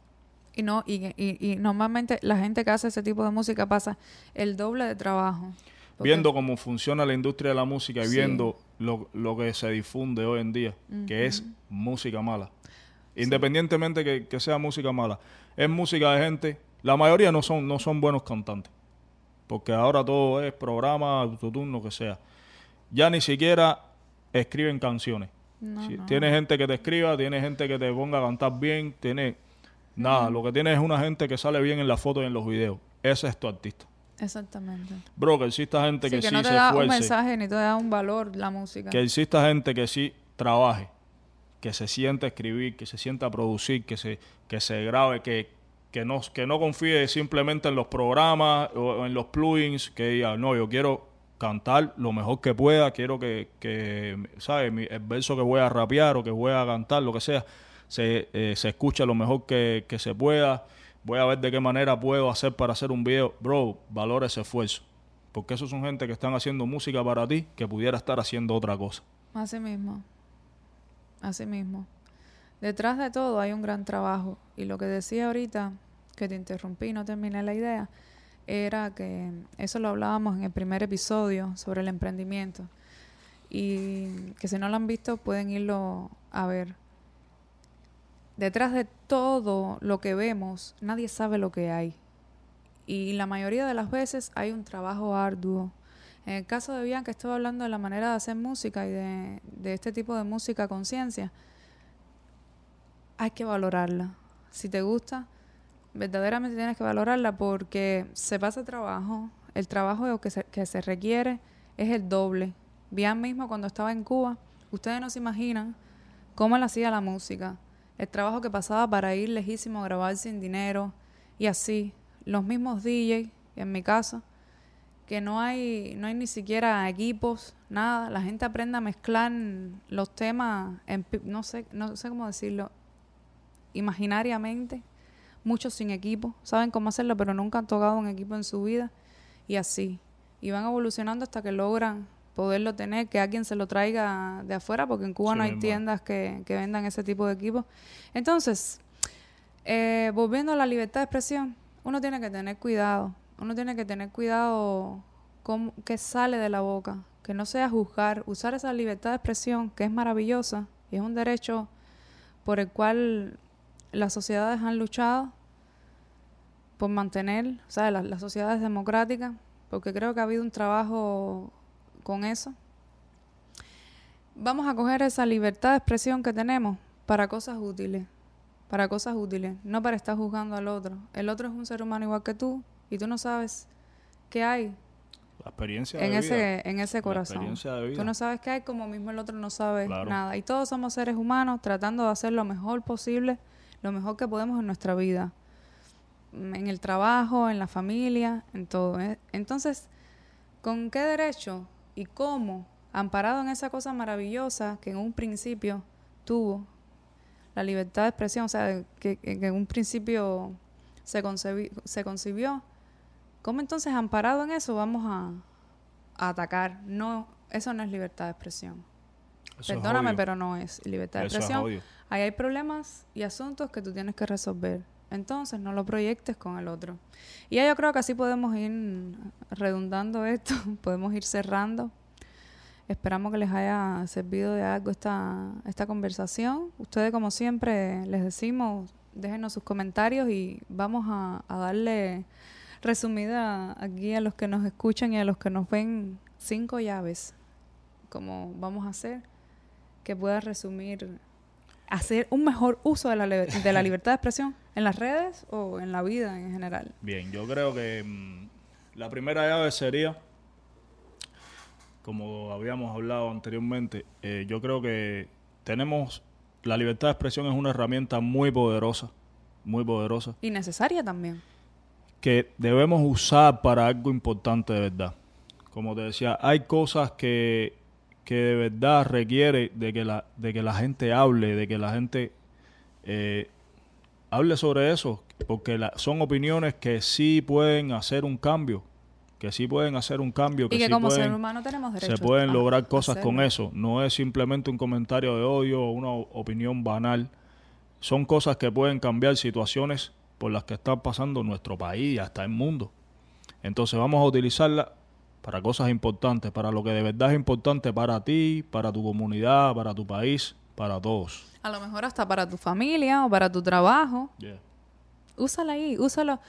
Y no y, y, y normalmente la gente que hace ese tipo de música pasa el doble de trabajo. Porque- Viendo cómo funciona la industria de la música y Sí. viendo lo, lo que se difunde hoy en día, que es música mala. Independientemente que, que sea música mala, es música de gente, la mayoría no son, no son buenos cantantes, porque ahora todo es programa, autotune, lo que sea. Ya ni siquiera escriben canciones. No, Si no. Tiene gente que te escriba, tiene gente que te ponga a cantar bien, tiene nada, lo que tiene es una gente que sale bien en las fotos y en los videos. Ese es tu artista. Exactamente. Bro, que exista gente Sí, que, que, sí no te se da un mensaje ni te da un valor la música. que exista gente que sí trabaje, que se sienta a escribir, que se sienta a producir, que se, que se grabe, que, que, no, que no confíe simplemente en los programas o, en los plugins, que diga, no, yo quiero cantar lo mejor que pueda, quiero que, que ¿sabes? El verso que voy a rapear o que voy a cantar, lo que sea, se, eh, se escucha lo mejor que, que se pueda. Voy a ver de qué manera puedo hacer para hacer un video. Bro, valora ese esfuerzo. Porque esos son gente que están haciendo música para ti que pudiera estar haciendo otra cosa. Así mismo. Así mismo. Detrás de todo hay un gran trabajo. Y lo que decía ahorita, que te interrumpí, no terminé la idea, era que eso lo hablábamos en el primer episodio sobre el emprendimiento. Y que si no lo han visto, pueden irlo a ver. Detrás de todo lo que vemos, nadie sabe lo que hay. Y la mayoría de las veces hay un trabajo arduo. En el caso de Bianca, estoy hablando de la manera de hacer música y de, este tipo de música a conciencia. Hay que valorarla. Si te gusta, verdaderamente tienes que valorarla porque se pasa trabajo. El trabajo que se, que se requiere es el doble. Bian mismo cuando estaba en Cuba, ustedes no se imaginan cómo él hacía la música. El trabajo que pasaba para ir lejísimo a grabar sin dinero y así. Los mismos DJs, en mi caso, que no hay, no hay ni siquiera equipos, nada. La gente aprende a mezclar los temas, en, no sé, no sé cómo decirlo, imaginariamente, muchos sin equipo, saben cómo hacerlo, pero nunca han tocado un equipo en su vida y así. Y van evolucionando hasta que logran poderlo tener, que alguien se lo traiga de afuera, porque en Cuba Sí no hay tiendas que, que vendan ese tipo de equipos. Entonces, eh, volviendo a la libertad de expresión, uno tiene que tener cuidado. Uno tiene que tener cuidado con qué sale de la boca. Que no sea juzgar. Usar esa libertad de expresión, que es maravillosa y es un derecho por el cual las sociedades han luchado por mantener, o sea, las, las sociedades democráticas, porque creo que ha habido un trabajo con eso. vamos a coger esa libertad de expresión que tenemos para cosas útiles, para cosas útiles, no para estar juzgando al otro. El otro es un ser humano igual que tú y tú no sabes qué hay La experiencia en de ese, vida. en ese corazón. Tú no sabes qué hay como mismo el otro no sabe Claro. nada. Y todos somos seres humanos tratando de hacer lo mejor posible, lo mejor que podemos en nuestra vida. En el trabajo, en la familia, en todo. ¿eh? Entonces, ¿con qué derecho y cómo, amparado en esa cosa maravillosa que en un principio tuvo la libertad de expresión, o sea, que, que en un principio se, concebi- se concibió, ¿cómo entonces amparado en eso vamos a, a atacar? No, eso no es libertad de expresión. Eso Perdóname, pero no es libertad de es expresión. Ahí hay problemas y asuntos que tú tienes que resolver. Entonces, no lo proyectes con el otro. Y ya yo creo que así podemos ir redundando esto, podemos ir cerrando. Esperamos que les haya servido de algo esta, esta conversación. Ustedes, como siempre, les decimos, déjenos sus comentarios y vamos a, a darle resumida aquí a los que nos escuchan y a los que nos ven cinco llaves, como vamos a hacer, que pueda resumir, hacer un mejor uso de la, de la libertad de expresión en las redes o en la vida en general. Bien, yo creo que mm, la primera llave sería, como habíamos hablado anteriormente, eh, yo creo que tenemos, la libertad de expresión es una herramienta muy poderosa, muy poderosa, Y necesaria también. que debemos usar para algo importante de verdad. Como te decía, hay cosas que, que de verdad requiere de que la, de que la gente hable, de que la gente eh, hable sobre eso, porque la- son opiniones que sí pueden hacer un cambio, que sí pueden hacer un cambio, que, Y que sí como pueden, ser humano tenemos derecho se pueden a lograr cosas con eso. No es simplemente un comentario de odio o una opinión banal. Son cosas que pueden cambiar situaciones por las que está pasando nuestro país y hasta el mundo. Entonces vamos a utilizarla para cosas importantes, para lo que de verdad es importante para ti, para tu comunidad, para tu país, para todos. A lo mejor hasta para tu familia o para tu trabajo. Yeah. Úsala ahí, úsalo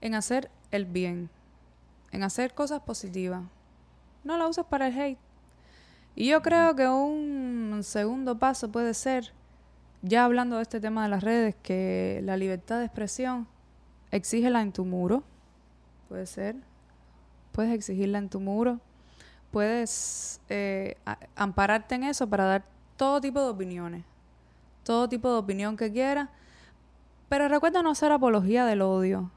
en hacer el bien, en hacer cosas positivas. No la uses para el hate. Y yo creo que un segundo paso puede ser, ya hablando de este tema de las redes, que la libertad de expresión, exígela en tu muro. Puede ser. Puedes exigirla en tu muro. Puedes eh, ampararte en eso para dar todo tipo de opiniones. Todo tipo de opinión que quieras. Pero recuerda no hacer apología del odio,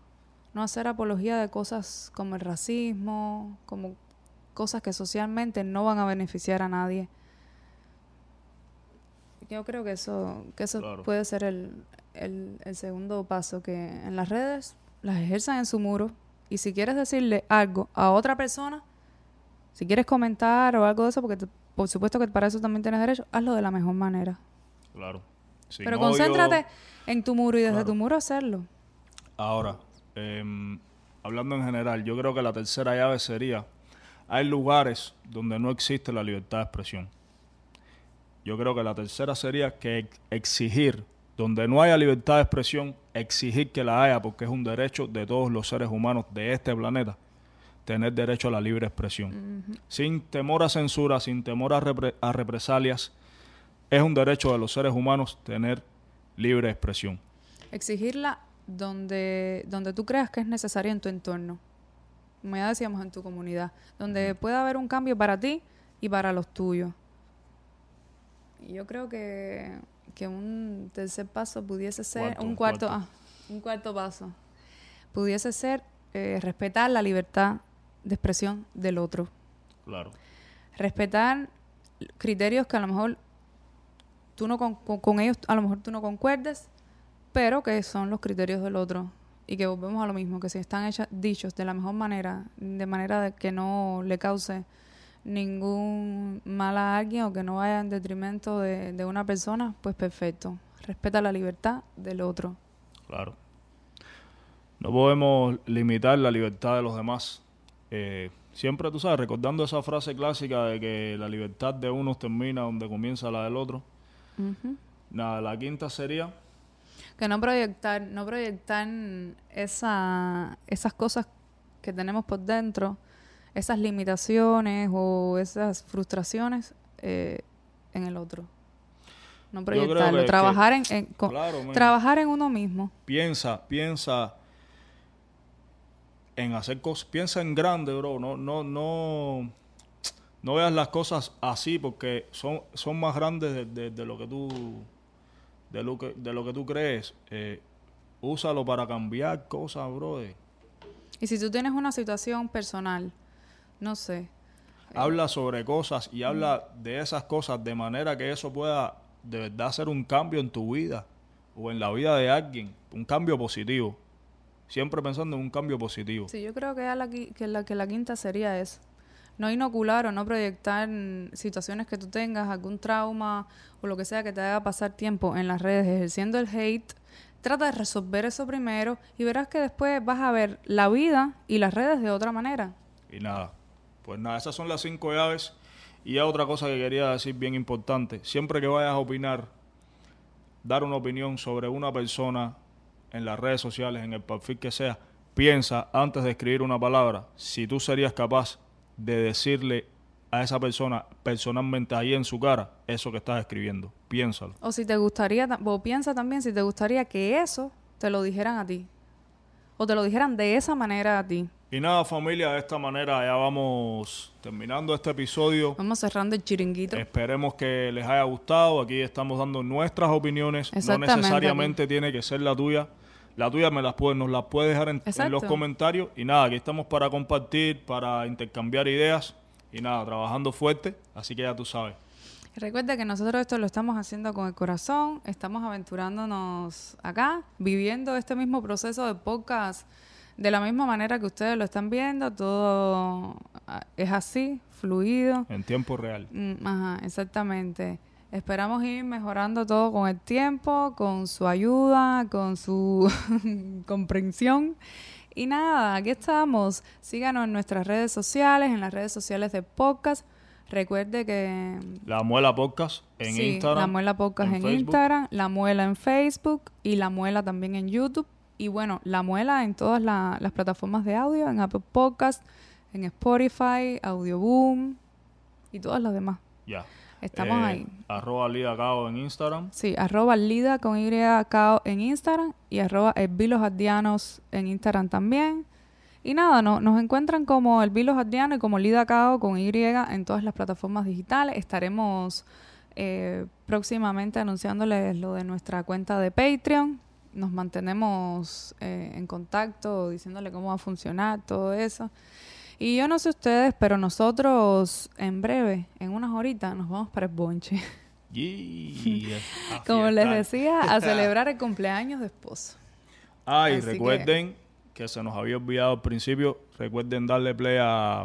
no hacer apología de cosas como el racismo, como cosas que socialmente no van a beneficiar a nadie. Yo creo que eso, que eso Claro. puede ser el, el, el segundo paso, que en las redes las ejerzan en su muro y si quieres decirle algo a otra persona, si quieres comentar o algo de eso, porque te- por supuesto que para eso también tienes derecho, hazlo de la mejor manera. Claro. Sin Pero odio- concéntrate en tu muro y desde Claro. tu muro hacerlo. Ahora, em, hablando en general, yo creo que la tercera llave sería, hay lugares donde no existe la libertad de expresión. Yo creo que la tercera sería que ex- exigir, donde no haya libertad de expresión, exigir que la haya, porque es un derecho de todos los seres humanos de este planeta, tener derecho a la libre expresión. Sin temor a censura, sin temor a, repre- a represalias, es un derecho de los seres humanos tener libre expresión. Exigirla donde, donde tú creas que es necesario en tu entorno. Como ya decíamos, en tu comunidad. Donde pueda haber un cambio para ti y para los tuyos. Y yo creo que, que un tercer paso pudiese ser, Cuarto, un cuarto, cuarto. ah, un cuarto paso, pudiese ser eh, respetar la libertad de expresión del otro. Claro. respetar criterios que a lo mejor tú no con, con- con ellos a lo mejor tú no concuerdes pero que son los criterios del otro y que volvemos a lo mismo que si están hechas, dichos de la mejor manera de manera de que no le cause ningún mal a alguien o que no vaya en detrimento de, de una persona pues perfecto respeta la libertad del otro Claro. No podemos limitar la libertad de los demás. Eh, siempre, tú sabes, recordando esa frase clásica de que la libertad de unos termina donde comienza la del otro. Nada, la quinta sería, que no proyectar, no proyectar esa, esas cosas que tenemos por dentro, esas limitaciones o esas frustraciones eh, en el otro. No proyectarlo, que- trabajar en, Claro, trabajar en uno mismo. piensa, piensa en hacer cosas, piensa en grande, bro. No, no, no, no veas las cosas así porque son, son más grandes de, de- de lo que tú, de lo que, de lo que tú crees. Eh, úsalo para cambiar cosas, bro. Y si tú tienes una situación personal, no sé, Habla sobre cosas y habla de esas cosas de manera que eso pueda de verdad hacer un cambio en tu vida o en la vida de alguien, un cambio positivo. Siempre pensando en un cambio positivo. Sí, yo creo que la, que la, que la quinta sería eso. No inocular o no proyectar situaciones que tú tengas, algún trauma o lo que sea que te haga pasar tiempo en las redes ejerciendo el hate. Trata de resolver eso primero y verás que después vas a ver la vida y las redes de otra manera. Y nada, pues nada, esas son las cinco llaves. Y hay otra cosa que quería decir bien importante. Siempre que vayas a opinar, dar una opinión sobre una persona en las redes sociales, en el perfil que sea, piensa antes de escribir una palabra si tú serías capaz de decirle a esa persona personalmente ahí en su cara eso que estás escribiendo. Piénsalo. O si te gustaría, ta- o piensa también si te gustaría que eso te lo dijeran a ti. O te lo dijeran de esa manera a ti. Y nada, familia, de esta manera ya vamos terminando este episodio. Vamos cerrando el chiringuito. Esperemos que les haya gustado. Aquí estamos dando nuestras opiniones. No necesariamente tiene que ser la tuya. La tuya me las puede, nos las puedes dejar en, en los comentarios. Y nada, aquí estamos para compartir, para intercambiar ideas. Y nada, trabajando fuerte. Así que ya tú sabes. Recuerda que nosotros esto lo estamos haciendo con el corazón, estamos aventurándonos acá, viviendo este mismo proceso de podcast de la misma manera que ustedes lo están viendo, todo ah, es así, fluido. En tiempo real. Mm, Ajá, exactamente. Esperamos ir mejorando todo con el tiempo, con su ayuda, con su comprensión. Y nada, aquí estamos. Síganos en nuestras redes sociales, en las redes sociales de podcast. Recuerde que La Muela Podcast en Sí, Instagram. La Muela Podcast en. Instagram, La Muela en Facebook y La Muela también en YouTube. Y bueno, La Muela en todas la- las plataformas de audio, en Apple Podcast, en Spotify, Audioboom y todas las demás. Ya. Estamos Eh, ahí. Arroba Lida Cao en Instagram. Sí, arroba Lida con Y cao en Instagram y arroba Elvilos Ardianos en Instagram también. Y nada, no, nos encuentran como Elvilos Ardiano y como Lida Cao con Y en todas las plataformas digitales. Estaremos eh, próximamente anunciándoles lo de nuestra cuenta de Patreon. Nos mantenemos eh, en contacto, diciéndole cómo va a funcionar todo eso. Y yo no sé ustedes, pero nosotros en breve, en unas horitas, nos vamos para el bonche. Yeah. Como les decía, a celebrar el cumpleaños de esposo. Ah, y Así que- recuerden que... se nos había olvidado al principio. Recuerden darle play a,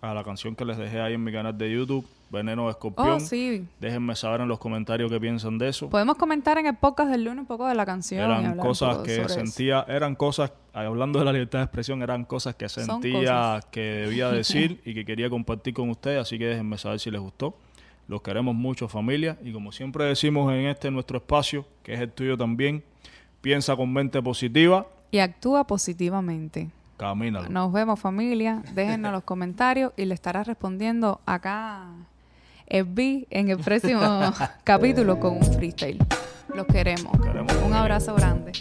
a la canción que les dejé ahí en mi canal de YouTube, Veneno de Escorpión. Oh, sí. Déjenme saber en los comentarios qué piensan de eso. Podemos comentar en el podcast del lunes un poco de la canción. eran cosas que eso. sentía, eran cosas, hablando de la libertad de expresión, eran cosas que sentía cosas. que debía decir y que quería compartir con ustedes, así que déjenme saber si les gustó. Los queremos mucho, familia, y como siempre decimos en este nuestro espacio, que es el tuyo también, piensa con mente positiva, Y actúa positivamente. camínalo. Nos vemos familia. Déjenos los comentarios y le estará respondiendo acá FB en el próximo capítulo con un freestyle. Los queremos. queremos, Un abrazo grande.